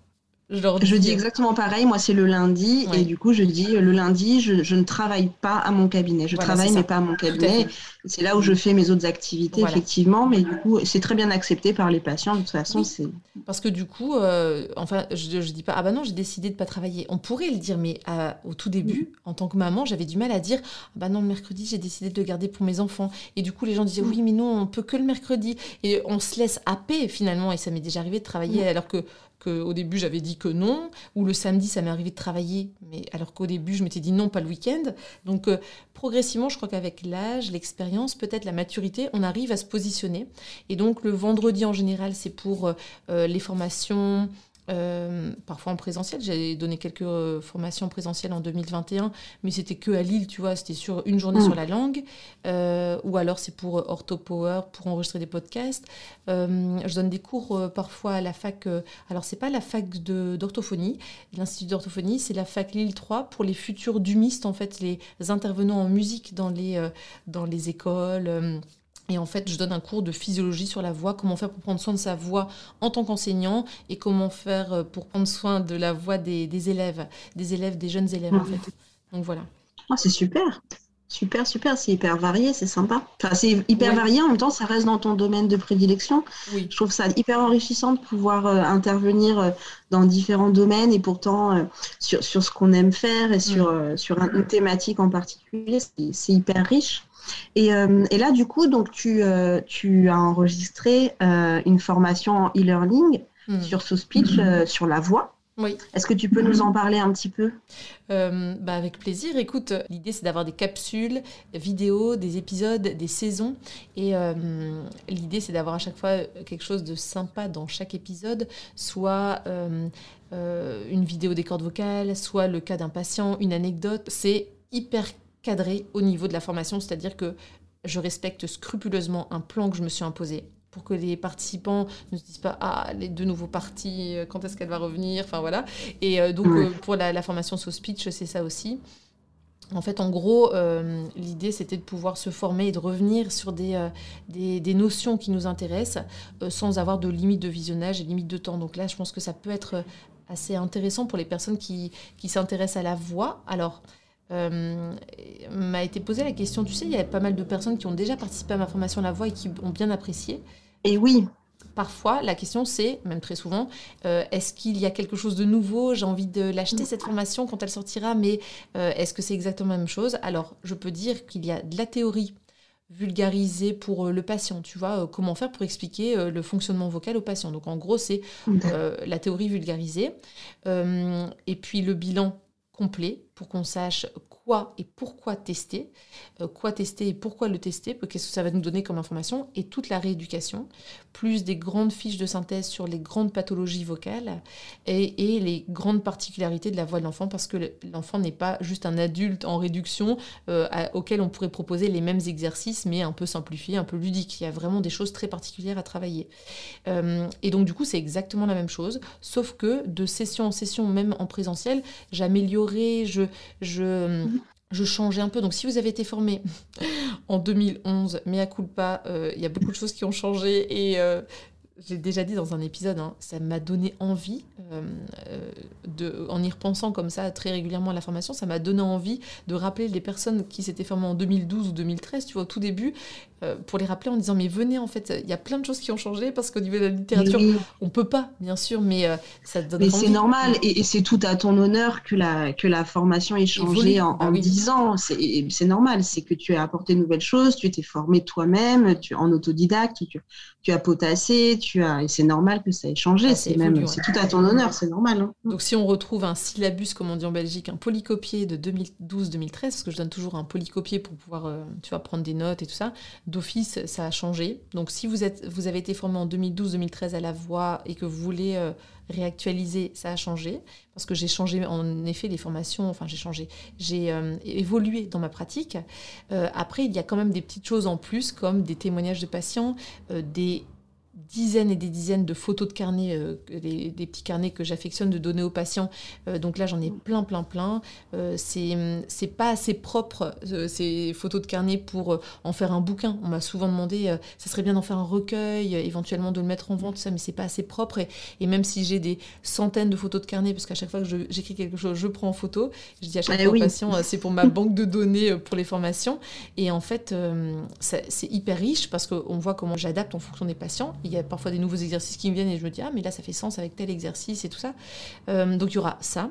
Je, dis, exactement pareil. Moi, c'est le lundi. Et du coup, je dis le lundi, je, ne travaille pas à mon cabinet. Je travaille, mais pas à mon cabinet. C'est là où je fais mes autres activités, effectivement. Mais du coup, c'est très bien accepté par les patients. De toute façon, c'est. Parce que du coup, euh, enfin, je, ne dis pas, ah bah non, j'ai décidé de pas travailler. On pourrait le dire, mais au tout début, en tant que maman, j'avais du mal à dire, ah bah non, le mercredi, j'ai décidé de le garder pour mes enfants. Et du coup, les gens disaient, oui, mais non, on peut que le mercredi. Et on se laisse happer finalement. Et ça m'est déjà arrivé de travailler alors que au début j'avais dit que non, ou le samedi ça m'est arrivé de travailler, mais alors qu'au début je m'étais dit non, pas le week-end. Donc euh, progressivement, je crois qu'avec l'âge, l'expérience, peut-être la maturité, on arrive à se positionner. Et donc le vendredi en général, c'est pour euh, euh, les formations, euh, parfois en présentiel. J'ai donné quelques euh, formations présentielles en 2021, mais c'était que à Lille, tu vois, c'était sur une journée sur mm. la langue, euh, ou alors c'est pour Orthopower, pour enregistrer des podcasts. je donne des cours parfois à la fac, alors c'est pas la fac d'orthophonie, l'Institut d'orthophonie, c'est la fac Lille 3 pour les futurs dumistes, en fait, les intervenants en musique dans les, dans les écoles et en fait, je donne un cours de physiologie sur la voix, comment faire pour prendre soin de sa voix en tant qu'enseignant et comment faire euh, pour prendre soin de la voix des, élèves, des élèves, des jeunes élèves en fait. Donc voilà. Oh, c'est super. Super, super, c'est hyper varié, c'est sympa. Enfin, c'est hyper varié, en même temps, ça reste dans ton domaine de prédilection. Oui. Je trouve ça hyper enrichissant de pouvoir euh, intervenir euh, dans différents domaines et pourtant sur, sur, ce qu'on aime faire et sur, mm. sur une thématique en particulier, c'est hyper riche. Euh, et, là, du coup, donc, tu, euh, tu as enregistré euh, une formation en e-learning hmm. sur ce speech, sur la voix. Oui. Est-ce que tu peux nous en parler un petit peu? Bah Avec plaisir. Écoute, l'idée c'est d'avoir des capsules vidéo, des épisodes, des saisons. Et l'idée c'est d'avoir à chaque fois quelque chose de sympa dans chaque épisode, soit une vidéo des cordes vocales, soit le cas d'un patient, une anecdote. C'est hyper cadré au niveau de la formation, c'est-à-dire que je respecte scrupuleusement un plan que je me suis imposé pour que les participants ne se disent pas ah les deux nouveaux parties euh, quand est-ce qu'elle va revenir enfin voilà et euh, donc euh, pour la, formation sur speech c'est ça aussi en fait, en gros, l'idée, c'était de pouvoir se former et de revenir sur des, des, notions qui nous intéressent sans avoir de limite de visionnage et limite de temps. Donc là, je pense que ça peut être assez intéressant pour les personnes qui, qui s'intéressent à la voix. Alors, euh, m'a été posé la question, tu sais, il y a pas mal de personnes qui ont déjà participé à ma formation La Voix et qui ont bien apprécié. Et oui. Parfois, la question c'est, même très souvent, euh, est-ce qu'il y a quelque chose de nouveau? J'ai envie de l'acheter cette formation quand elle sortira, mais euh, est-ce que c'est exactement la même chose? Alors, je peux dire qu'il y a de la théorie vulgarisée pour le patient, tu vois, comment faire pour expliquer le fonctionnement vocal au patient. Donc en gros, c'est la théorie vulgarisée. et puis le bilan complet pour qu'on sache quoi et pourquoi tester, euh, quoi tester et pourquoi le tester, qu'est-ce que ça va nous donner comme information, et toute la rééducation, plus des grandes fiches de synthèse sur les grandes pathologies vocales et, les grandes particularités de la voix de l'enfant, parce que l'enfant n'est pas juste un adulte en réduction euh, auquel on pourrait proposer les mêmes exercices, mais un peu simplifié, un peu ludique. Il y a vraiment des choses très particulières à travailler. Euh, et donc du coup, c'est exactement la même chose, sauf que de session en session, même en présentiel, j'améliorais, je, je, changeais un peu. Donc si vous avez été formé en 2011, mais à culpa, euh, il y a beaucoup de choses qui ont changé et euh, j'ai déjà dit dans un épisode, hein, ça m'a donné envie, euh, de, en y repensant comme ça très régulièrement à la formation, ça m'a donné envie de rappeler les personnes qui s'étaient formées en 2012 ou 2013, tu vois, au tout début, pour les rappeler en disant mais venez en fait il y a plein de choses qui ont changé parce qu'au niveau de la littérature on peut pas bien sûr mais euh, ça donne mais c'est normal. Et, c'est tout à ton honneur que la que la formation ait changé en, bah en 10 ans. C'est normal. C'est que tu as apporté de nouvelles choses. Tu t'es formé toi-même. Tu en autodidacte tu, tu as potassé. Tu as et c'est normal que ça ait changé. Ah, c'est même c'est tout à ton honneur. C'est normal hein. donc si on retrouve un syllabus comme on dit en Belgique un polycopier de 2012-2013 parce que je donne toujours un polycopier pour pouvoir euh, tu vois prendre des notes et tout ça d'office, ça a changé. Donc si vous, êtes, vous avez été formé en 2012-2013 à la voix et que vous voulez euh, réactualiser, ça a changé. Parce que j'ai changé en effet les formations, enfin j'ai changé, j'ai euh, évolué dans ma pratique. Euh, après, il y a quand même des petites choses en plus comme des témoignages de patients, des dizaines et des dizaines de photos de carnets, euh, des, petits carnets que j'affectionne de donner aux patients. Euh, donc là, j'en ai plein, plein, plein. Euh, c'est pas assez propre, ces photos de carnets, pour en faire un bouquin. On m'a souvent demandé, ça serait bien d'en faire un recueil, éventuellement de le mettre en vente, tout ça, mais c'est pas assez propre. Et, même si j'ai des centaines de photos de carnets, parce qu'à chaque fois que j'écris quelque chose, je prends en photo, je dis à chaque eh fois aux patients, c'est pour ma banque de données pour les formations. Et en fait, c'est hyper riche parce qu'on voit comment j'adapte en fonction des patients il y a parfois des nouveaux exercices qui me viennent et je me dis, ah, mais là, ça fait sens avec tel exercice et tout ça. Euh, donc, il y aura ça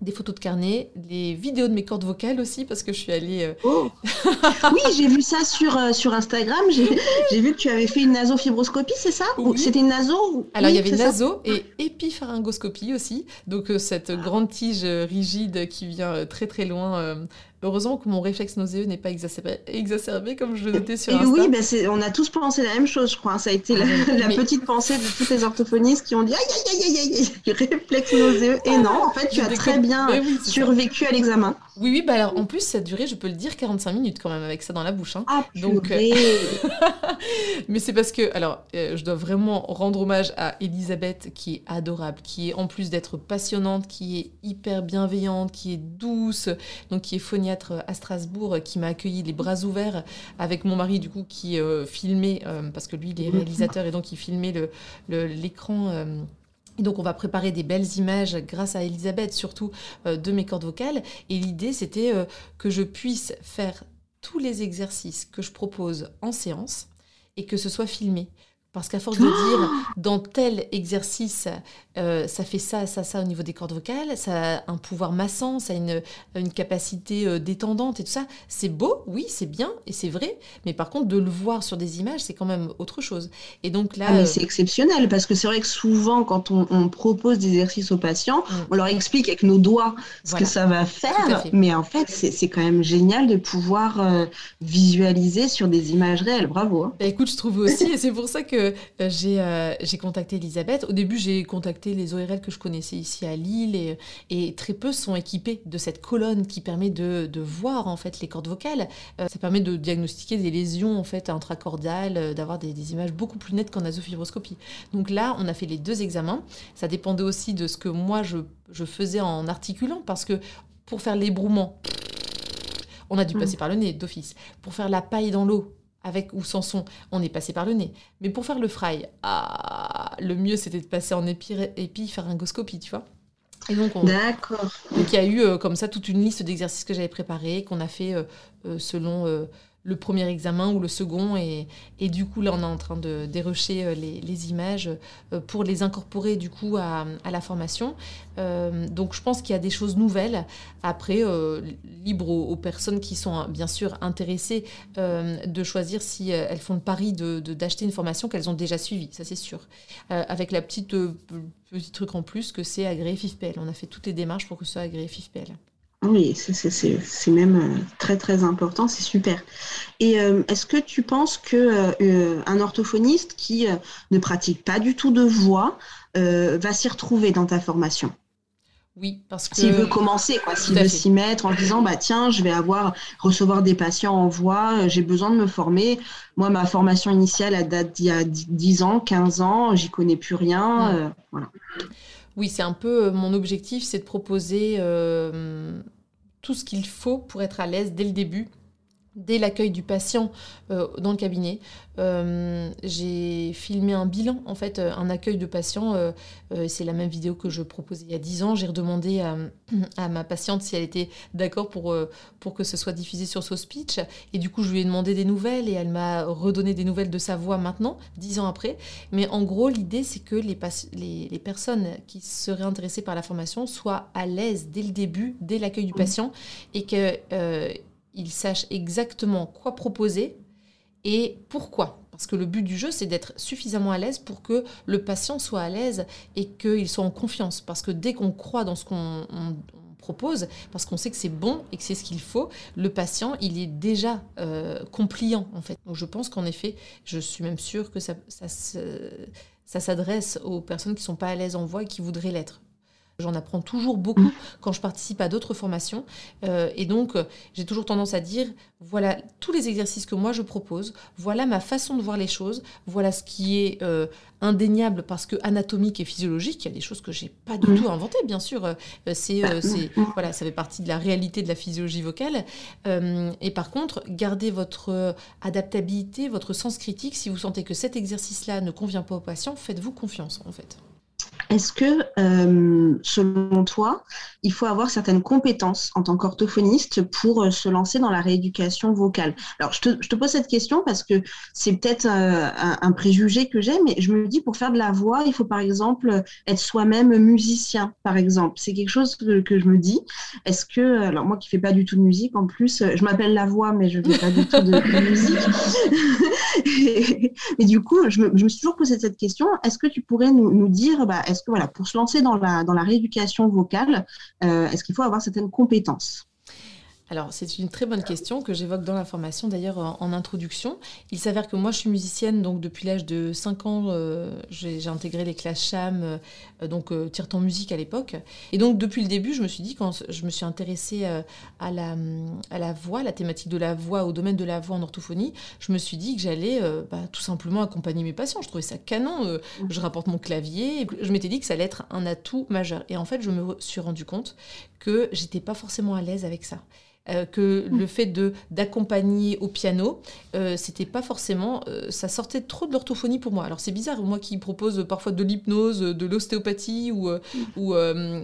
des photos de carnet, les vidéos de mes cordes vocales aussi, parce que je suis allée. Euh, oh. oui, j'ai vu ça sur, euh, sur Instagram. J'ai vu que tu avais fait une nasofibroscopie, c'est ça C'était une naso Alors, il y avait une naso et épipharyngoscopie aussi. Donc, cette grande tige rigide qui vient très très loin Heureusement que mon réflexe nauséeux n'est pas exacerbé, comme je le notais sur Insta. Oui, ben on a tous pensé la même chose, je crois. Ça a été la, ah, petite pensée de tous les orthophonistes qui ont dit aïe aïe aïe aïe aïe, réflexe nauséeux. Et non, en fait, tu as très bien survécu à l'examen. Oui, oui, bah alors en plus, ça a duré, je peux le dire, 45 minutes quand même avec ça dans la bouche. Hein. Ah, Donc, euh, Mais c'est parce que, alors, euh, je dois vraiment rendre hommage à Elisabeth qui est adorable, qui est en plus d'être passionnante, qui est hyper bienveillante, qui est douce, donc qui est à Strasbourg, qui m'a accueilli les bras ouverts avec mon mari, du coup, qui euh, filmait, parce que lui, il est réalisateur et donc il filmait l'écran. Le, et donc on va préparer des belles images grâce à Elisabeth, surtout euh, de mes cordes vocales. Et l'idée, c'était euh, que je puisse faire tous les exercices que je propose en séance et que ce soit filmé. Parce qu'à force de dire dans tel exercice, euh, ça fait ça, ça, ça au niveau des cordes vocales, ça a un pouvoir massant, ça a une, une capacité euh, détendante et tout ça, c'est beau, oui, c'est bien et c'est vrai, mais par contre de le voir sur des images, c'est quand même autre chose. Et donc là, ah, mais euh, c'est exceptionnel parce que c'est vrai que souvent quand on, propose des exercices aux patients, mm. on leur explique avec nos doigts ce que ça va faire, mais en fait c'est quand même génial de pouvoir visualiser sur des images réelles. Bravo. Hein. Bah, écoute, je trouve aussi, et c'est pour ça que euh, euh, j'ai contacté Elisabeth. Au début, j'ai contacté les ORL que je connaissais ici à Lille et, et, très peu sont équipés de cette colonne qui permet de, de voir en fait les cordes vocales. Euh, ça permet de diagnostiquer des lésions en fait intracordiales, d'avoir des, des, images beaucoup plus nettes qu'en nasofibroscopie. Donc là, on a fait les deux examens. Ça dépendait aussi de ce que moi je, je faisais en articulant parce que pour faire l'ébrouement, on a dû mmh. passer par le nez d'office. Pour faire la paille dans l'eau, avec ou sans son, on est passé par le nez. Mais pour faire le fry, ah, le mieux c'était de passer en épipharyngoscopie, tu vois. Et donc, D'accord. Donc il y a eu euh, comme ça toute une liste d'exercices que j'avais préparés, qu'on a fait euh, euh, selon le premier examen ou le second. Et, et, du coup, là, on est en train de dérocher euh, les, images euh, pour les incorporer du coup à, la formation. Euh, donc, je pense qu'il y a des choses nouvelles. Après, libre aux, personnes qui sont bien sûr intéressées de choisir si elles font le pari d'acheter de, d'acheter une formation qu'elles ont déjà suivie, ça c'est sûr. avec la petite petit truc en plus que c'est agréé FIFPL. On a fait toutes les démarches pour que ce soit agréé FIFPL. Oui, c'est même euh, très très important, c'est super. Et euh, est-ce que tu penses que euh, un orthophoniste qui ne pratique pas du tout de voix va s'y retrouver dans ta formation? Oui, parce que s'il veut commencer, quoi, s'il veut s'y mettre en disant bah tiens, je vais avoir recevoir des patients en voix, j'ai besoin de me former. Moi, ma formation initiale elle date d'il y a 10 ans, 15 ans, j'y connais plus rien, voilà. Oui, c'est un peu euh, mon objectif, c'est de proposer euh, tout ce qu'il faut pour être à l'aise dès le début dès l'accueil du patient euh, dans le cabinet. Euh, j'ai filmé un bilan, en fait, euh, un accueil de patient. c'est la même vidéo que je proposais il y a 10 ans. J'ai redemandé à, ma patiente si elle était d'accord pour, pour que ce soit diffusé sur son speech. Et du coup, je lui ai demandé des nouvelles et elle m'a redonné des nouvelles de sa voix maintenant, 10 ans après. Mais en gros, l'idée, c'est que les, les, les, personnes qui seraient intéressées par la formation soient à l'aise dès le début, dès l'accueil du patient, et que il sache exactement quoi proposer et pourquoi. Parce que le but du jeu, c'est d'être suffisamment à l'aise pour que le patient soit à l'aise et qu'il soit en confiance. Parce que dès qu'on croit dans ce qu'on propose, parce qu'on sait que c'est bon et que c'est ce qu'il faut, le patient, il est déjà euh, compliant en fait. Je pense qu'en effet, je suis même sûre que ça, ça, ça s'adresse aux personnes qui ne sont pas à l'aise en voix et qui voudraient l'être. J'en apprends toujours beaucoup quand je participe à d'autres formations. Euh, et donc, j'ai toujours tendance à dire, voilà tous les exercices que moi je propose, voilà ma façon de voir les choses, voilà ce qui est euh, indéniable parce que anatomique et physiologique, il y a des choses que j'ai pas du tout inventées, bien sûr. Euh, c'est, voilà, ça fait partie de la réalité de la physiologie vocale. et par contre, gardez votre adaptabilité, votre sens critique. Si vous sentez que cet exercice-là ne convient pas au patient, faites-vous confiance, en fait. Est-ce que, euh, selon toi, il faut avoir certaines compétences en tant qu'orthophoniste pour euh, se lancer dans la rééducation vocale? Alors, je te, pose cette question parce que c'est peut-être euh, un, préjugé que j'ai, mais je me dis, pour faire de la voix, il faut par exemple être soi-même musicien, par exemple. C'est quelque chose que, je me dis. Est-ce que, alors moi qui ne fais pas du tout de musique, en plus, je m'appelle la voix, mais je ne fais pas du tout de, musique. et, du coup, je me, suis toujours posé cette question. Est-ce que tu pourrais nous, dire, bah, est-ce que voilà, pour se lancer dans la, dans la rééducation vocale, euh, est-ce qu'il faut avoir certaines compétences? Alors, c'est une très bonne question que j'évoque dans la formation, d'ailleurs en, introduction. Il s'avère que moi, je suis musicienne, donc depuis l'âge de 5 ans, euh, j'ai intégré les classes CHAM, euh, donc euh, tire musique à l'époque. Et donc, depuis le début, je me suis dit, quand je me suis intéressée à, la, à la voix, la thématique de la voix, au domaine de la voix en orthophonie, je me suis dit que j'allais bah, tout simplement accompagner mes patients. Je trouvais ça canon. je rapporte mon clavier. je m'étais dit que ça allait être un atout majeur. Et en fait, je me suis rendu compte que j'étais pas forcément à l'aise avec ça. Euh, que mm. le fait de d'accompagner au piano, euh, c'était pas forcément, euh, ça sortait trop de l'orthophonie pour moi. Alors c'est bizarre, moi qui propose parfois de l'hypnose, de l'ostéopathie ou, mm. ou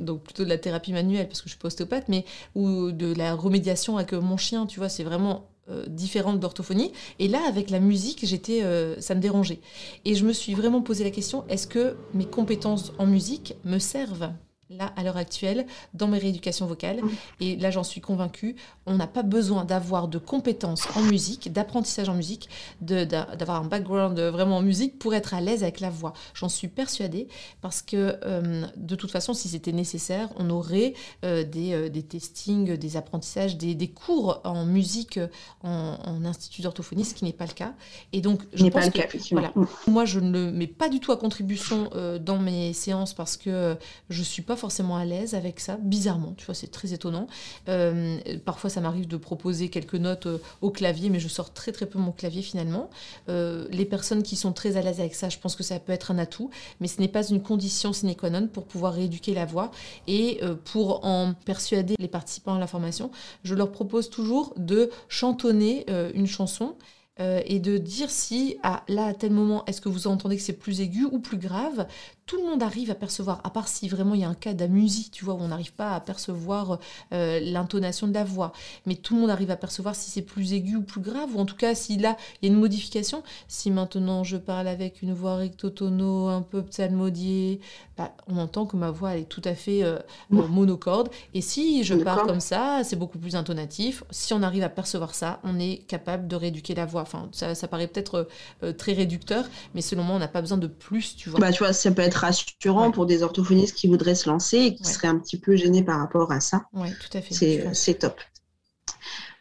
donc plutôt de la thérapie manuelle parce que je suis pas ostéopathe, mais ou de la remédiation avec mon chien, tu vois, c'est vraiment différent de l'orthophonie. Et là, avec la musique, j'étais, ça me dérangeait. Et je me suis vraiment posé la question est-ce que mes compétences en musique me servent? Là, à l'heure actuelle, dans mes rééducations vocales. Et là, j'en suis convaincue, on n'a pas besoin d'avoir de compétences en musique, d'apprentissage en musique, d'avoir un background vraiment en musique pour être à l'aise avec la voix. J'en suis persuadée parce que, euh, de toute façon, si c'était nécessaire, on aurait euh, des, euh, des, testings, des apprentissages, des, des cours en musique en, institut d'orthophonie, ce qui n'est pas le cas. Et donc, je pense que, voilà, moi, je ne le mets pas du tout à contribution dans mes séances parce que je suis pas forcément à l'aise avec ça, bizarrement, tu vois, c'est très étonnant. Euh, parfois, ça m'arrive de proposer quelques notes euh, au clavier, mais je sors très très peu mon clavier finalement. Euh, les personnes qui sont très à l'aise avec ça, je pense que ça peut être un atout, mais ce n'est pas une condition sine qua non pour pouvoir rééduquer la voix. Et pour en persuader les participants à la formation, je leur propose toujours de chantonner une chanson. et de dire si à, là à tel moment est-ce que vous entendez que c'est plus aigu ou plus grave tout le monde arrive à percevoir, à part si vraiment il y a un cas d'amusie, tu vois, où on n'arrive pas à percevoir euh, l'intonation de la voix. Mais tout le monde arrive à percevoir si c'est plus aigu ou plus grave, ou en tout cas si là, il y a une modification. Si maintenant je parle avec une voix rectotono, un peu psalmodiée, bah, on entend que ma voix est tout à fait euh, euh, monocorde. Et si je parle comme ça, c'est beaucoup plus intonatif. Si on arrive à percevoir ça, on est capable de rééduquer la voix. Enfin, ça, ça paraît peut-être très réducteur, mais selon moi, on n'a pas besoin de plus, tu vois. Bah, tu vois, ça peut être rassurant pour des orthophonistes qui voudraient se lancer et qui seraient un petit peu gênés par rapport à ça. Oui, tout à fait. C'est top.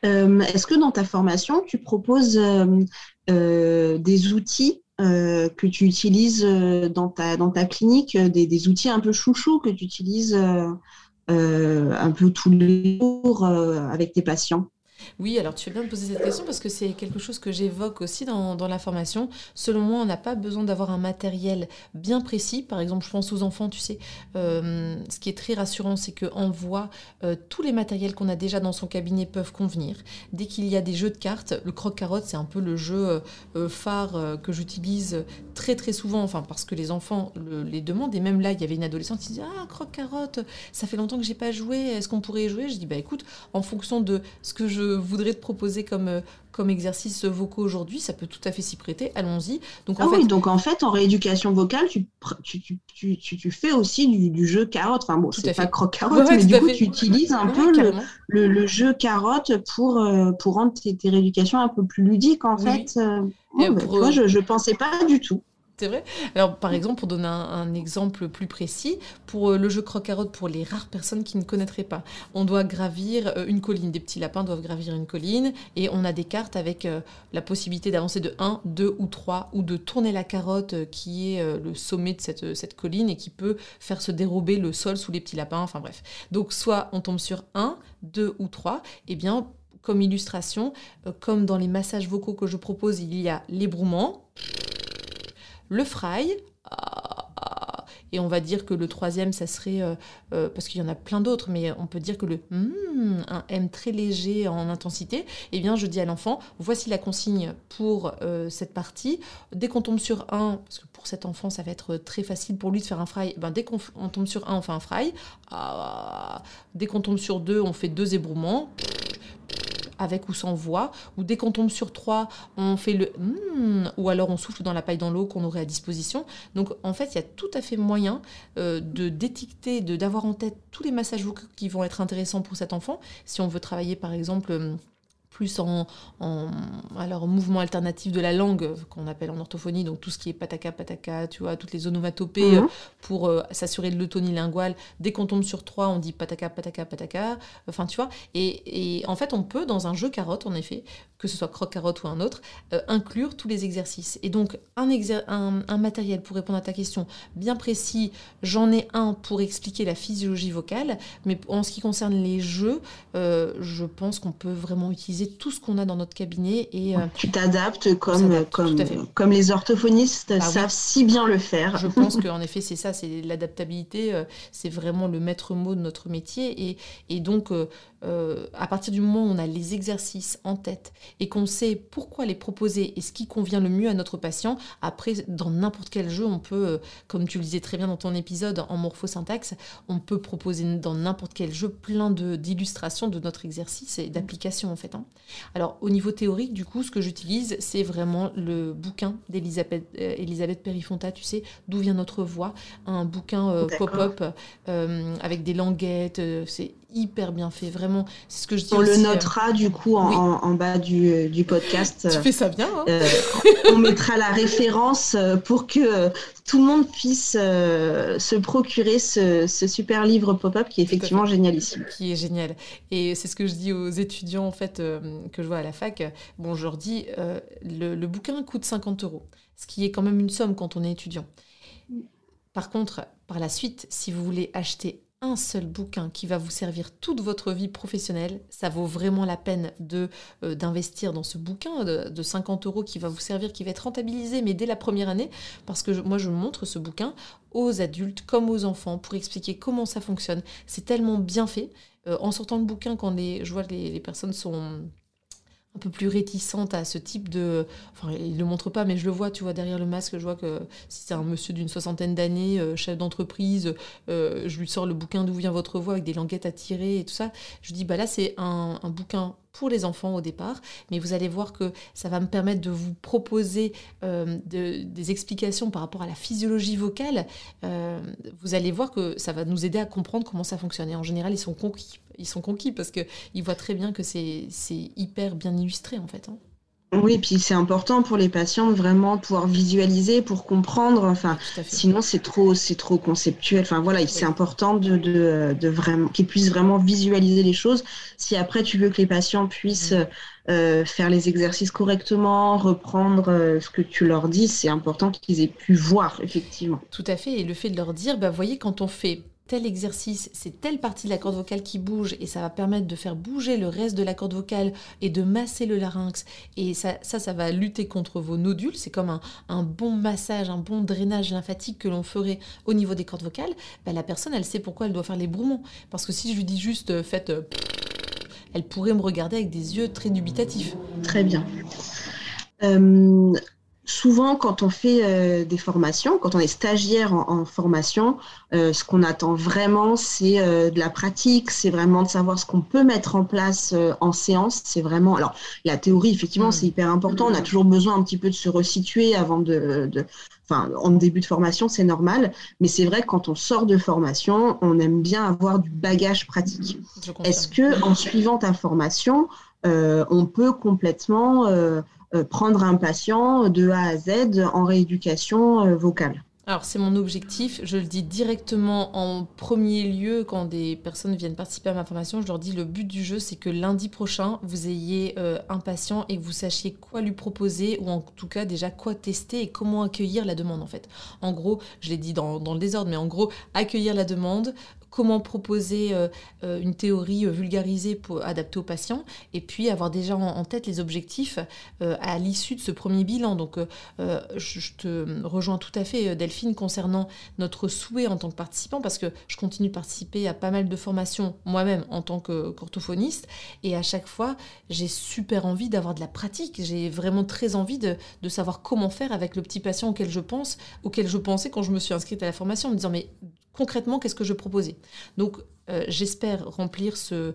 Euh, est-ce que dans ta formation, tu proposes euh, euh, des outils que tu utilises dans ta, dans ta clinique, des, des outils un peu chouchous que tu utilises un peu tous les jours avec tes patients? Oui, alors tu fais bien de poser cette question parce que c'est quelque chose que j'évoque aussi dans, dans, la formation. Selon moi, on n'a pas besoin d'avoir un matériel bien précis. Par exemple, je pense aux enfants, tu sais. Euh, ce qui est très rassurant, c'est qu'en voix, euh, tous les matériels qu'on a déjà dans son cabinet peuvent convenir. Dès qu'il y a des jeux de cartes, le croque-carotte, c'est un peu le jeu euh, phare que j'utilise très très souvent, enfin parce que les enfants les demandent. Et même là, il y avait une adolescente qui disait Ah, croque-carotte, ça fait longtemps que j'ai pas joué, est-ce qu'on pourrait y jouer? Je dis Bah écoute, en fonction de ce que je voudrais te proposer comme, euh, comme exercice vocaux aujourd'hui, ça peut tout à fait s'y prêter. Allons-y. Donc, en ah fait... oui, donc en fait, en rééducation vocale, tu, tu, tu, tu fais aussi du, du, jeu carotte. Enfin bon, c'est pas croque-carotte, mais du coup, tu utilises un peu le, le, jeu carotte pour, euh, pour rendre tes, rééducations un peu plus ludiques, en fait. Euh, bah, je ne pensais pas du tout. C'est vrai. Alors, par exemple, pour donner un, exemple plus précis, pour euh, le jeu croque-carotte, pour les rares personnes qui ne connaîtraient pas, on doit gravir euh, une colline. Des petits lapins doivent gravir une colline et on a des cartes avec euh, la possibilité d'avancer de 1, 2 ou 3 ou de tourner la carotte qui est le sommet de cette, cette colline et qui peut faire se dérober le sol sous les petits lapins. Enfin bref. Donc, soit on tombe sur 1, 2 ou 3, et eh bien comme illustration, comme dans les massages vocaux que je propose, il y a l'ébrouement le fry. Et on va dire que le troisième, ça serait, euh, euh, parce qu'il y en a plein d'autres, mais on peut dire que le hmm, un M très léger en intensité, eh bien je dis à l'enfant, voici la consigne pour euh, cette partie. Dès qu'on tombe sur un, parce que pour cet enfant, ça va être très facile pour lui de faire un fry, ben, dès qu'on tombe sur un, on fait un fry. Ah, dès qu'on tombe sur deux, on fait deux ébrouements avec ou sans voix, ou dès qu'on tombe sur trois, on fait le hmm, ou alors on souffle dans la paille dans l'eau qu'on aurait à disposition. Donc en fait, il y a tout à fait moyen euh, de d'étiqueter, de d'avoir en tête tous les massages vocaux qui vont être intéressants pour cet enfant. Si on veut travailler par exemple euh, plus en, alors, mouvement alternatif de la langue, qu'on appelle en orthophonie, donc tout ce qui est pataka, pataka, tu vois, toutes les onomatopées mhm. euh, pour euh, s'assurer de l'autonie linguale. Dès qu'on tombe sur trois, on dit pataka, pataka, pataka, enfin, tu vois. Et, et, en fait, on peut, dans un jeu carotte, en effet, que ce soit croque-carotte ou un autre, euh, inclure tous les exercices. Et donc, un, un, matériel pour répondre à ta question bien précis, j'en ai un pour expliquer la physiologie vocale, mais en ce qui concerne les jeux, je pense qu'on peut vraiment utiliser tout ce qu'on a dans notre cabinet. Et, euh, tu t'adaptes comme, comme, comme les orthophonistes ah savent si bien le faire. Je pense qu'en effet, c'est ça, c'est l'adaptabilité, euh, c'est vraiment le maître mot de notre métier. Et, et donc, euh, euh, à partir du moment où on a les exercices en tête et qu'on sait pourquoi les proposer et ce qui convient le mieux à notre patient, après, dans n'importe quel jeu, on peut, euh, comme tu le disais très bien dans ton épisode en morphosyntaxe, on peut proposer dans n'importe quel jeu plein d'illustrations de, notre exercice et d'applications en fait. Hein. Alors, au niveau théorique, du coup, ce que j'utilise, c'est vraiment le bouquin d'Elisabeth euh, Elisabeth Perifonta, tu sais, D'où vient notre voix, un bouquin pop-up avec des languettes, c'est hyper bien fait, vraiment. C'est ce que je dis. On le notera du coup en, bas du, du, podcast. Tu fais ça bien. Hein euh, on mettra la référence euh, pour que tout le monde puisse euh, se procurer ce, super livre pop-up qui est effectivement génialissime. Qui est génial. Et c'est ce que je dis aux étudiants en fait que je vois à la fac. Bon, je leur dis, le, le bouquin coûte 50 euros, ce qui est quand même une somme quand on est étudiant. Par contre, par la suite, si vous voulez acheter un seul bouquin qui va vous servir toute votre vie professionnelle, ça vaut vraiment la peine de euh, d'investir dans ce bouquin de, 50 euros qui va vous servir, qui va être rentabilisé, mais dès la première année, parce que moi je montre ce bouquin aux adultes comme aux enfants pour expliquer comment ça fonctionne. C'est tellement bien fait. Euh, en sortant le bouquin, quand les, je vois que les personnes sont un peu plus réticente à ce type de... Enfin, il le montre pas, mais je le vois, tu vois, derrière le masque, je vois que si c'est un monsieur d'une soixantaine d'années, euh, chef d'entreprise, euh, je lui sors le bouquin D'où vient votre voix avec des languettes à tirer et tout ça. Je dis, bah là, c'est un bouquin pour les enfants au départ, mais vous allez voir que ça va me permettre de vous proposer euh, des explications par rapport à la physiologie vocale. vous allez voir que ça va nous aider à comprendre comment ça fonctionne. Et en général, ils sont conquis ils sont conquis parce qu'ils voient très bien que c'est hyper bien illustré en fait. Hein. Oui, puis c'est important pour les patients de vraiment pouvoir visualiser pour comprendre. Enfin, sinon c'est trop, c'est trop conceptuel. Enfin voilà, c'est important de, de, vraiment qu'ils puissent vraiment visualiser les choses. Si après tu veux que les patients puissent euh, faire les exercices correctement, reprendre euh, ce que tu leur dis, c'est important qu'ils aient pu voir effectivement. Tout à fait. Et le fait de leur dire, bah voyez, quand on fait tel exercice, c'est telle partie de la corde vocale qui bouge et ça va permettre de faire bouger le reste de la corde vocale et de masser le larynx. Et ça, ça, va lutter contre vos nodules. C'est comme un, bon massage, un bon drainage lymphatique que l'on ferait au niveau des cordes vocales. Bah, la personne, elle sait pourquoi elle doit faire les broumons. Parce que si je lui dis juste euh, faites... Euh, elle pourrait me regarder avec des yeux très dubitatifs. Très bien. Euh, souvent, quand on fait euh, des formations, quand on est stagiaire en, formation, euh, ce qu'on attend vraiment, c'est euh, de la pratique, c'est vraiment de savoir ce qu'on peut mettre en place en séance. C'est vraiment, alors la théorie, effectivement, c'est mm. hyper important. On a toujours besoin un petit peu de se resituer avant de, de enfin, en début de formation, c'est normal. Mais c'est vrai que quand on sort de formation, on aime bien avoir du bagage pratique. Est-ce que, en suivant ta formation, on peut complètement prendre un patient de A à Z en rééducation vocale. Alors c'est mon objectif, je le dis directement en premier lieu quand des personnes viennent participer à ma formation, je leur dis le but du jeu c'est que lundi prochain vous ayez euh, un patient et que vous sachiez quoi lui proposer ou en tout cas déjà quoi tester et comment accueillir la demande en fait. En gros, je l'ai dit dans le désordre, mais en gros accueillir la demande, comment proposer euh, euh, une théorie euh, vulgarisée pour adapter aux patients, et puis avoir déjà en, tête les objectifs à l'issue de ce premier bilan. Donc, je, te rejoins tout à fait, Delphine, concernant notre souhait en tant que participant, parce que je continue de participer à pas mal de formations moi-même en tant qu'orthophoniste, et à chaque fois, j'ai super envie d'avoir de la pratique. J'ai vraiment très envie de, de savoir comment faire avec le petit patient auquel je pense, auquel je pensais quand je me suis inscrite à la formation, en me disant mais concrètement, qu'est-ce que je proposais? Donc, euh, j'espère remplir ce,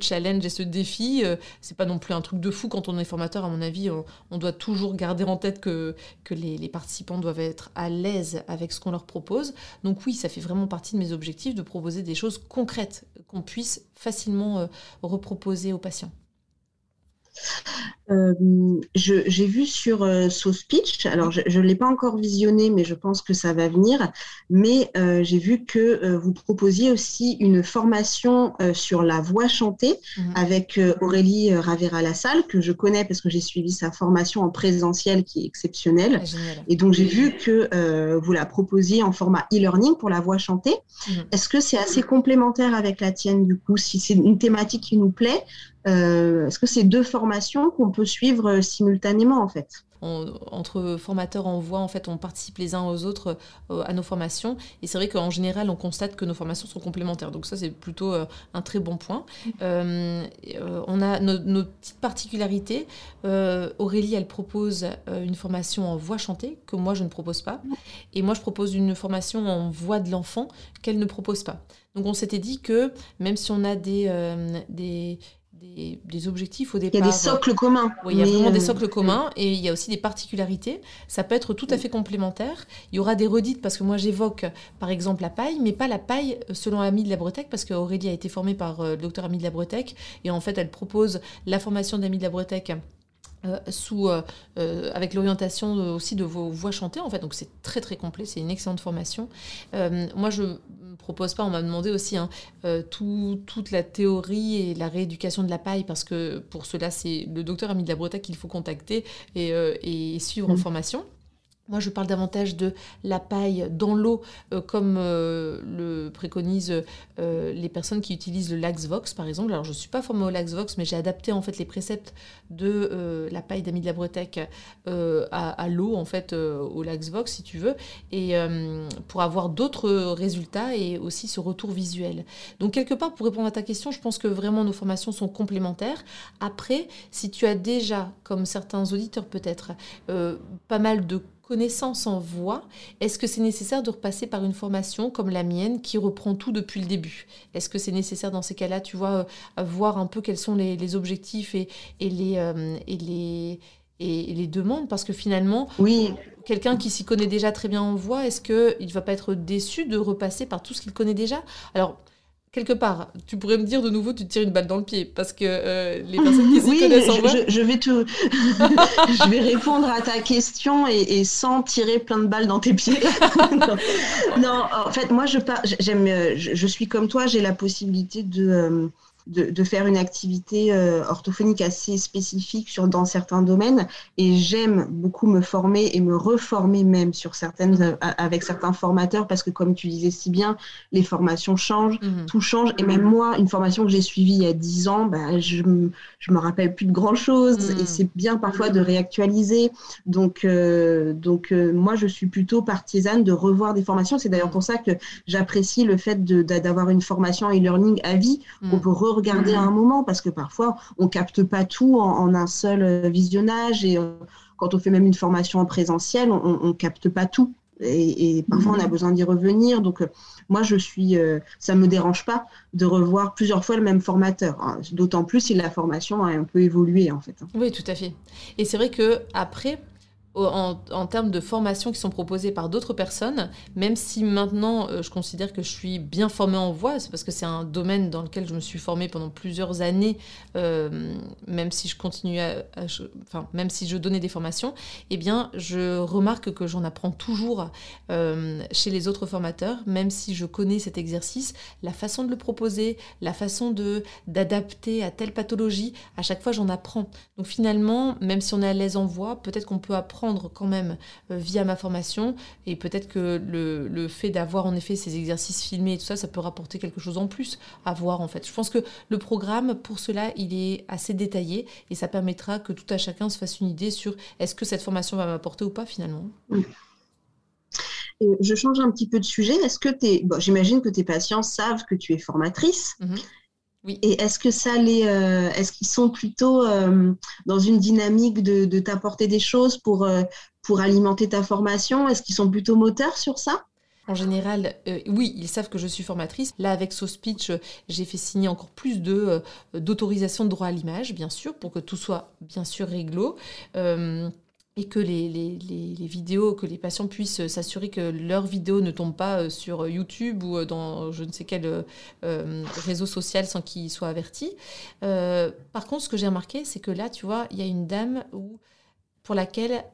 challenge et ce défi. Euh, c'est pas non plus un truc de fou quand on est formateur, à mon avis. On, doit toujours garder en tête que, les, participants doivent être à l'aise avec ce qu'on leur propose. Donc oui, ça fait vraiment partie de mes objectifs de proposer des choses concrètes qu'on puisse facilement euh, reproposer aux patients. Euh, j'ai vu sur euh, Speech, alors je ne l'ai pas encore visionné, mais je pense que ça va venir, mais euh, j'ai vu que euh, vous proposiez aussi une formation sur la voix chantée mhm. avec Aurélie Ravera-Lassalle, que je connais parce que j'ai suivi sa formation en présentiel qui est exceptionnelle. Ah, et donc j'ai vu que vous la proposiez en format e-learning pour la voix chantée. Mhm. Est-ce que c'est assez complémentaire avec la tienne du coup Si c'est une thématique qui nous plaît, euh, est-ce que c'est deux formations qu'on peut suivre euh, simultanément en fait? Entre formateurs en voix, en fait, on participe les uns aux autres euh, à nos formations. Et c'est vrai qu'en général, on constate que nos formations sont complémentaires. Donc ça, c'est plutôt un très bon point. on a nos, petites particularités. Aurélie, elle propose une formation en voix chantée que moi, je ne propose pas. Et moi, je propose une formation en voix de l'enfant qu'elle ne propose pas. Donc on s'était dit que même si on a des des, objectifs au départ. Il y a des socles communs. Oui, il y a vraiment des euh, socles communs et il y a aussi des particularités. Ça peut être tout à fait complémentaire. Il y aura des redites parce que moi j'évoque par exemple la paille, mais pas la paille selon Ami de la Bretèque parce qu'Aurélie a été formée par euh, le docteur Ami de la Bretèque et en fait elle propose la formation d'Ami de la Bretèque euh, sous, euh, euh, avec l'orientation aussi de vos voix chantées en fait. Donc c'est très très complet. C'est une excellente formation. Moi je ne propose pas on m'a demandé aussi hein, tout, toute la théorie et la rééducation de la paille parce que pour cela c'est le docteur Ami de la Bretagne qu'il faut contacter et, et suivre en mmh. formation moi, je parle davantage de la paille dans l'eau, euh, comme euh, le préconisent euh, les personnes qui utilisent le LaxVox, par exemple. Alors, je ne suis pas formée au LaxVox, mais j'ai adapté en fait les préceptes de la paille d'Ami de la Bretèque à, l'eau, en fait, au LaxVox, si tu veux, et pour avoir d'autres résultats et aussi ce retour visuel. Donc, quelque part, pour répondre à ta question, je pense que vraiment nos formations sont complémentaires. Après, si tu as déjà, comme certains auditeurs peut-être, pas mal de connaissance en voix, est-ce que c'est nécessaire de repasser par une formation comme la mienne qui reprend tout depuis le début? Est-ce que c'est nécessaire dans ces cas-là, tu vois, euh, voir un peu quels sont les, objectifs et, les, euh, et, les, et les demandes? Parce que finalement, oui. quelqu'un qui s'y connaît déjà très bien en voix, est-ce qu'il ne va pas être déçu de repasser par tout ce qu'il connaît déjà? Alors, quelque part, tu pourrais me dire de nouveau, tu te tires une balle dans le pied, parce que euh, les personnes qui s'y connaissent en je, je, vais te, je vais répondre à ta question et, sans tirer plein de balles dans tes pieds. non. en fait, moi, je, j'aime, je, suis comme toi, j'ai la possibilité de de, faire une activité euh, orthophonique assez spécifique sur, dans certains domaines. Et j'aime beaucoup me former et me reformer même sur certaines, euh, avec certains formateurs parce que, comme tu disais si bien, les formations changent, mhm. tout change. Et même moi, une formation que j'ai suivie il y a 10 ans, bah, je ne me rappelle plus de grand-chose. Et mhm. c'est bien parfois de réactualiser. Donc, euh, donc moi, je suis plutôt partisane de revoir des formations. C'est d'ailleurs mhm. pour ça que j'apprécie le fait d'avoir une formation e-learning à vie. On peut regarder à un moment parce que parfois on capte pas tout en, un seul euh, visionnage et euh, quand on fait même une formation en présentiel, on, capte pas tout. Et, parfois on a mhm. besoin d'y revenir. Donc euh, moi je suis, ça me dérange pas de revoir plusieurs fois le même formateur. Hein. D'autant plus si la formation a un peu évolué en fait. Oui, tout à fait. Et c'est vrai que après, en, termes de formation qui sont proposées par d'autres personnes, même si maintenant euh, je considère que je suis bien formée en voix, c'est parce que c'est un domaine dans lequel je me suis formée pendant plusieurs années, euh, même si je continue à, enfin, même si je donnais des formations, eh bien, je remarque que j'en apprends toujours euh, chez les autres formateurs, même si je connais cet exercice, la façon de le proposer, la façon de d'adapter à telle pathologie, à chaque fois j'en apprends. Donc finalement, même si on est à l'aise en voix, peut-être qu'on peut apprendre quand même euh, via ma formation. Et peut-être que le, le fait d'avoir en effet ces exercices filmés et tout ça, ça peut rapporter quelque chose en plus à voir en fait. Je pense que le programme, pour cela, il est assez détaillé et ça permettra que tout à chacun se fasse une idée sur est-ce que cette formation va m'apporter ou pas finalement. je change un petit peu de sujet. Est-ce que tu bon, j'imagine que tes patients savent que tu es formatrice. Mhm. Oui. Et est-ce que ça les, euh, est-ce qu'ils sont plutôt euh, dans une dynamique de, de t'apporter des choses pour, euh, pour alimenter ta formation? Est-ce qu'ils sont plutôt moteurs sur ça? En général, oui, ils savent que je suis formatrice. Là, avec SoSpeech, j'ai fait signer encore plus de d'autorisation de droit à l'image, bien sûr, pour que tout soit bien sûr réglo et que les, les, les, vidéos, que les patients puissent s'assurer que leurs vidéos ne tombent pas euh, sur YouTube ou euh, dans je ne sais quel euh, réseau social sans qu'ils soient avertis. par contre, ce que j'ai remarqué, c'est que là, tu vois, il y a une dame pour laquelle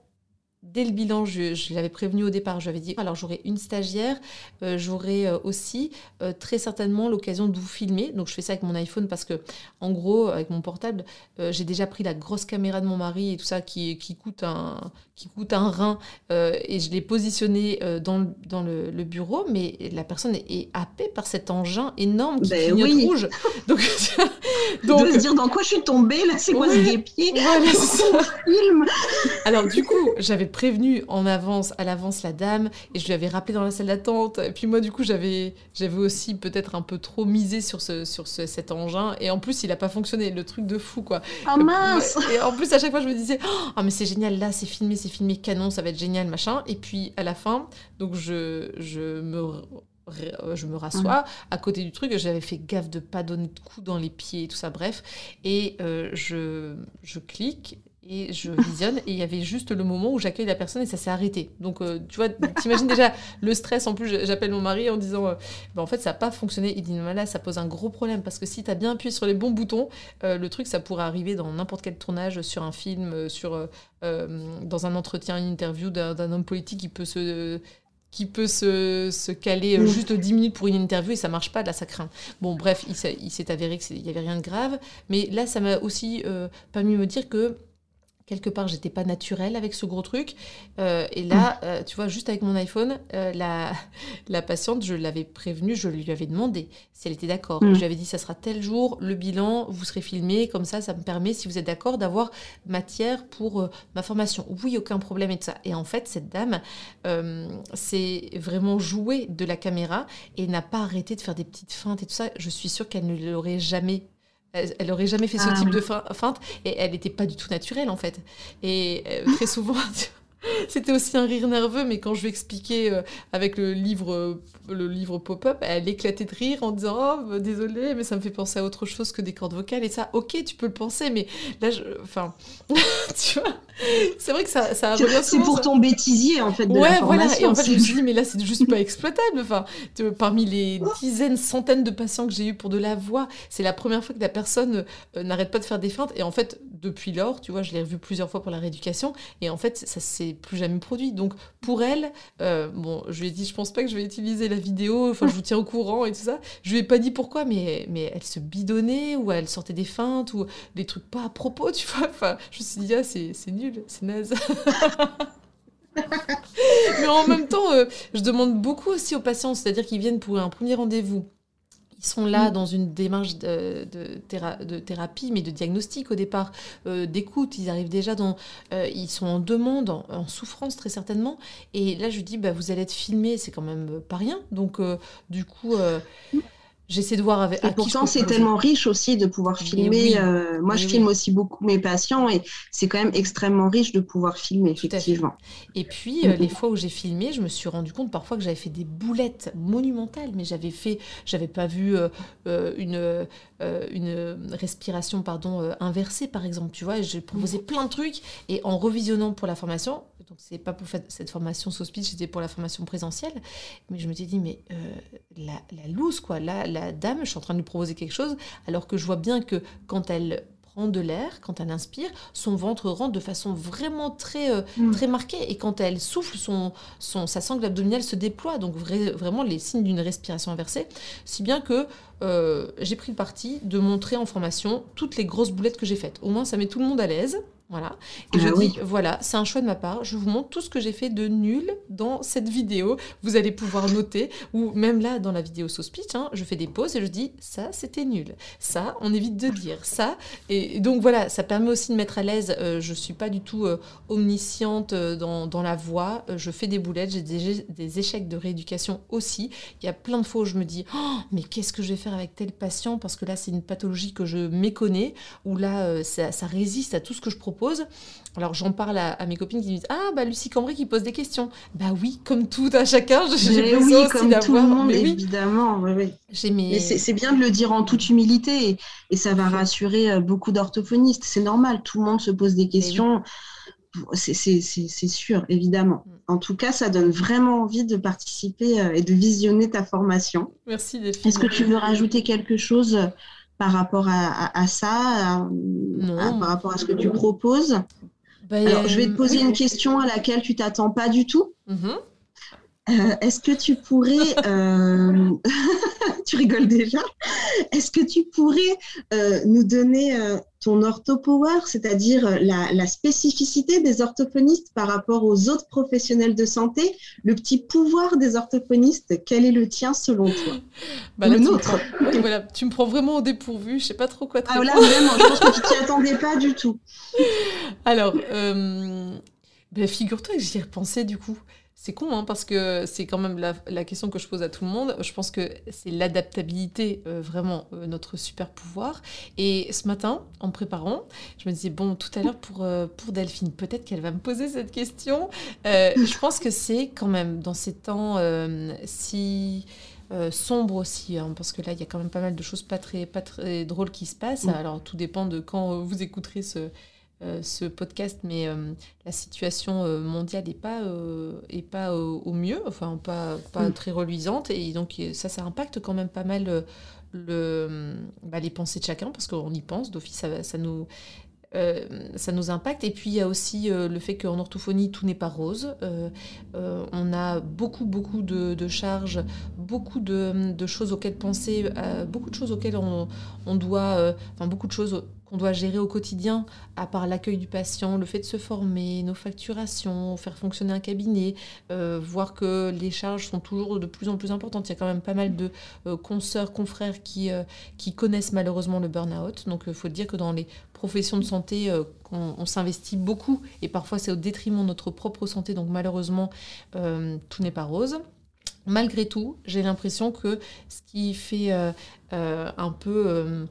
Dès le bilan, je, l'avais prévenu au départ, j'avais dit, alors j'aurai une stagiaire, euh, j'aurai euh, aussi euh, très certainement l'occasion de vous filmer. Donc je fais ça avec mon iPhone parce que, en gros, avec mon portable, j'ai déjà pris la grosse caméra de mon mari et tout ça qui, qui coûte, un, qui coûte un rein et je l'ai positionné dans, le, dans le, bureau, mais la personne est, happée par cet engin énorme qui ben clignote rouge. Donc, donc... De se dire dans quoi je suis tombée, là, c'est quoi ce guépier film? Alors du coup, j'avais prévenu en avance, à l'avance la dame, et je lui avais rappelé dans la salle d'attente. Et puis moi, du coup, j'avais, j'avais aussi peut-être un peu trop misé sur, ce, sur cet engin. Et en plus, il n'a pas fonctionné, le truc de fou, quoi. Ah mince Et en plus, à chaque fois, je me disais, oh, mais c'est génial, là, c'est filmé, c'est filmé canon, ça va être génial, machin. Et puis, à la fin, donc je, je me je me rassois à côté du truc, j'avais fait gaffe de pas donner de coups dans les pieds et tout ça, bref. Et euh, je, je clique et je visionne et il y avait juste le moment où j'accueille la personne et ça s'est arrêté. Donc euh, tu vois, t'imagines déjà le stress. En plus, j'appelle mon mari en disant, euh, bah, en fait, ça n'a pas fonctionné. Il dit, non, là, ça pose un gros problème parce que si tu as bien appuyé sur les bons boutons, euh, le truc, ça pourrait arriver dans n'importe quel tournage, sur un film, sur, dans un entretien, une interview d'un homme politique qui peut se qui peut se, se caler mm. juste 10 minutes pour une interview et ça marche pas, là ça craint. Bon bref, il s'est avéré qu'il n'y avait rien de grave, mais là ça m'a aussi permis de me dire que quelque part, j'étais pas naturelle avec ce gros truc. Euh, et là, mm. euh, tu vois, juste avec mon iPhone, euh, la, la patiente, je l'avais prévenue, je lui avais demandé si elle était d'accord. Mm. Je lui avais dit, ça sera tel jour, le bilan, vous serez filmé, comme ça, ça me permet, si vous êtes d'accord, d'avoir matière pour ma formation. Oui, aucun problème et tout ça. Et en fait, cette dame s'est vraiment jouée de la caméra et n'a pas arrêté de faire des petites feintes et tout ça. Je suis sûre qu'elle ne l'aurait jamais elle, aurait jamais fait ce ah type de feinte et elle n'était pas du tout naturelle en fait. Et euh, très souvent, c'était aussi un rire nerveux, mais quand je lui expliquais euh, avec le livre, le livre pop-up, elle éclatait de rire en disant Oh, bah, désolé, mais ça me fait penser à autre chose que des cordes vocales. Et ça, ok, tu peux le penser, mais là, je... enfin, tu vois, c'est vrai que ça, ça C'est pour ton bêtisier, en fait. De ouais, voilà. Et en fait, je me suis dit, mais là, c'est juste pas exploitable. Enfin, parmi les dizaines, centaines de patients que j'ai eu pour de la voix, c'est la première fois que la personne euh, n'arrête pas de faire des feintes. Et en fait, depuis lors, tu vois, je l'ai revu plusieurs fois pour la rééducation. Et en fait, ça s'est plus jamais produit. Donc, pour elle, euh, bon, je lui ai dit, je pense pas que je vais utiliser la vidéo. Enfin, je vous tiens au courant et tout ça. Je lui ai pas dit pourquoi, mais, mais elle se bidonnait ou elle sortait des feintes ou des trucs pas à propos, tu vois. Enfin, je me suis dit, ah, c'est nul c'est naze. Mais en même temps, euh, je demande beaucoup aussi aux patients, c'est-à-dire qu'ils viennent pour un premier rendez-vous. Ils sont là mm. dans une démarche de, de, thérapie, mais de diagnostic au départ, euh, d'écoute. Ils arrivent déjà dans. Euh, ils sont en demande, en, souffrance très certainement. Et là, je dis, bah, vous allez être filmé, c'est quand même pas rien. Donc, du coup. J'essaie de voir avec. Et pourtant, c'est tellement riche aussi de pouvoir filmer. Euh, moi, je filme aussi beaucoup mes patients et c'est quand même extrêmement riche de pouvoir filmer, effectivement. Et puis, euh, les fois où j'ai filmé, je me suis rendu compte parfois que j'avais fait des boulettes monumentales, mais j'avais fait, j'avais pas vu euh, une, une respiration pardon inversée, par exemple. Tu vois, j'ai proposé plein de trucs et en revisionnant pour la formation, donc c'est pas pour cette formation sous speech, c'était pour la formation présentielle, mais je me suis dit, mais la, la loose, quoi, là, la dame, je suis en train de lui proposer quelque chose, alors que je vois bien que quand elle prend de l'air, quand elle inspire, son ventre rentre de façon vraiment très, euh, mm. très marquée. Et quand elle souffle, son, son, sa sangle abdominale se déploie. Donc vraiment les signes d'une respiration inversée. Si bien que euh, j'ai pris le parti de montrer en formation toutes les grosses boulettes que j'ai faites. Au moins, ça met tout le monde à l'aise. Voilà. Et je ah dis, voilà, c'est un choix de ma part. Je vous montre tout ce que j'ai fait de nul dans cette vidéo. Vous allez pouvoir noter. Ou même là, dans la vidéo sous speech, hein, je fais des pauses et je dis, ça, c'était nul. Ça, on évite de dire. Ça. Et donc voilà, ça permet aussi de mettre à l'aise. Euh, je suis pas du tout euh, omnisciente euh, dans, dans, la voix. je fais des boulettes. J'ai des, des, échecs de rééducation aussi. Il y a plein de fois où je me dis, oh, mais qu'est-ce que je vais faire avec tel patient? Parce que là, c'est une pathologie que je méconnais. Ou là, ça, ça résiste à tout ce que je propose Alors j'en parle à, mes copines qui me disent Ah, bah Lucie Cambry qui pose des questions. Bah oui, comme tout à chacun, j'ai besoin oui, comme tout le monde, évidemment. Oui, c'est bien de le dire en toute humilité et, ça va rassurer euh, beaucoup d'orthophonistes. C'est normal, tout le monde se pose des questions. C'est sûr, évidemment. Mm. En tout cas, ça donne vraiment envie de participer euh, et de visionner ta formation. Merci Est-ce que tu veux rajouter quelque chose par rapport à, ça, par rapport à ce que tu proposes. Bah, Alors, je vais te poser une question à laquelle tu t'attends pas du tout. Mm-hmm. Euh, est-ce que tu pourrais, euh, tu rigoles déjà, est-ce que tu pourrais euh, nous donner ton orthopower, c'est-à-dire la, spécificité des orthophonistes par rapport aux autres professionnels de santé, le petit pouvoir des orthophonistes, quel est le tien selon toi? Bah, Le nôtre. voilà, tu me prends vraiment au dépourvu, je sais pas trop quoi te Ah là, vraiment, je pense que tu t'y attendais pas du tout. Alors, ben, figure-toi que j'y ai repensé du coup. C'est con, hein, parce que c'est quand même la, question que je pose à tout le monde. Je pense que c'est l'adaptabilité, euh, vraiment, euh, notre super pouvoir. Et ce matin, en préparant, je me disais, bon, tout à l'heure, pour, euh, pour Delphine, peut-être qu'elle va me poser cette question. je pense que c'est quand même, dans ces temps si... sombres aussi, hein, parce que là, il y a quand même pas mal de choses pas très, pas très drôles qui se passent. Alors, tout dépend de quand vous écouterez ce, euh, ce podcast, mais euh, la situation euh, mondiale n'est pas, est pas au mieux, enfin pas, pas mm. très reluisante, et donc ça, ça impacte quand même pas mal le, bah, les pensées de chacun, parce qu'on y pense, d'office, ça, ça, nous... ça nous impacte. Et puis il y a aussi le fait qu'en orthophonie, tout n'est pas rose. on a beaucoup, beaucoup de, charges, beaucoup de, de, choses auxquelles penser, beaucoup de choses auxquelles on, on doit, enfin beaucoup de choses qu'on doit gérer au quotidien, à part l'accueil du patient, le fait de se former, nos facturations, faire fonctionner un cabinet, euh, voir que les charges sont toujours de plus en plus importantes. Il y a quand même pas mal de euh, consoeurs, confrères qui, euh, qui connaissent malheureusement le burn-out. Donc il faut dire que dans les professions de santé, on, s'investit beaucoup et parfois c'est au détriment de notre propre santé. Donc malheureusement, tout n'est pas rose. Malgré tout, j'ai l'impression que ce qui fait un peu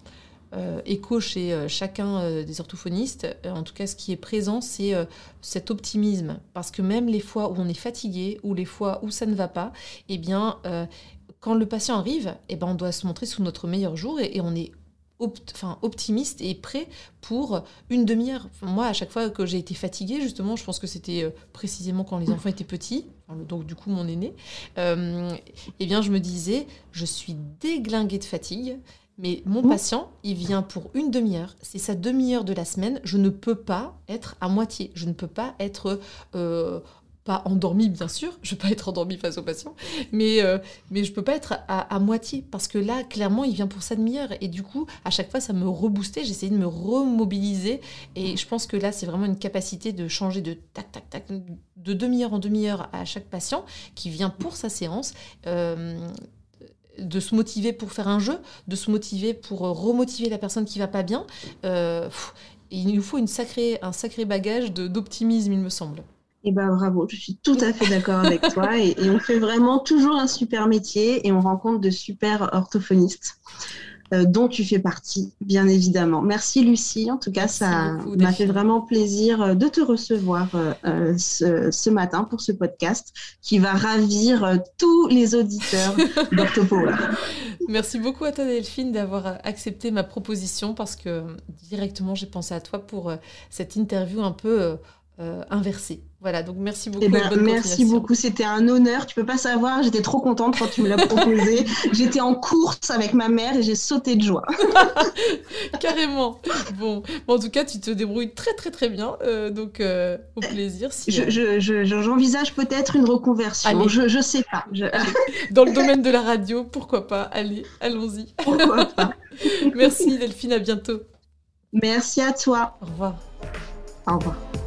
écho chez euh, chacun euh, des orthophonistes. en tout cas, ce qui est présent, c'est cet optimisme. Parce que même les fois où on est fatigué, ou les fois où ça ne va pas, eh bien, quand le patient arrive, eh ben, on doit se montrer sous notre meilleur jour et, on est enfin, optimiste et prêt pour une demi-heure. moi, à chaque fois que j'ai été fatiguée, justement, je pense que c'était précisément quand les enfants étaient petits, donc du coup mon aîné, eh bien, je me disais, je suis déglinguée de fatigue. Mais mon patient, il vient pour une demi-heure. C'est sa demi-heure de la semaine. Je ne peux pas être à moitié. Je ne peux pas être euh, pas endormi, bien sûr. Je ne peux pas être endormi face au patient, mais euh, mais je peux pas être à, moitié parce que là, clairement, il vient pour sa demi-heure et du coup, à chaque fois, ça me reboostait. J'essayais de me remobiliser et je pense que là, c'est vraiment une capacité de changer de tac tac tac de demi-heure en demi-heure à chaque patient qui vient pour sa séance. Euh, de se motiver pour faire un jeu, de se motiver pour euh, remotiver la personne qui va pas bien. Euh, il nous faut une sacrée, un sacré bagage d'optimisme, il me semble. Eh ben bravo, je suis tout à fait d'accord avec toi et, on fait vraiment toujours un super métier et on rencontre de super orthophonistes. Euh, dont tu fais partie, bien évidemment. Merci Lucie, en tout cas, ça m'a fait vraiment plaisir euh, de te recevoir euh, ce, matin pour ce podcast qui va ravir tous les auditeurs d'Orthopower. Merci beaucoup à toi Delphine d'avoir accepté ma proposition parce que directement j'ai pensé à toi pour cette interview un peu inversée. Voilà, donc merci beaucoup. Eh ben, merci beaucoup, c'était un honneur. Tu peux pas savoir, j'étais trop contente quand tu me l'as proposé. j'étais en course avec ma mère et j'ai sauté de joie. Carrément. Bon. en tout cas, tu te débrouilles très très très bien, euh, donc euh, au plaisir. Si, j'envisage peut-être une reconversion. Je, je sais pas. Dans le domaine de la radio, pourquoi pas Allez, allons-y. Pourquoi pas Merci Delphine, à bientôt. Merci à toi. Au revoir. Au revoir.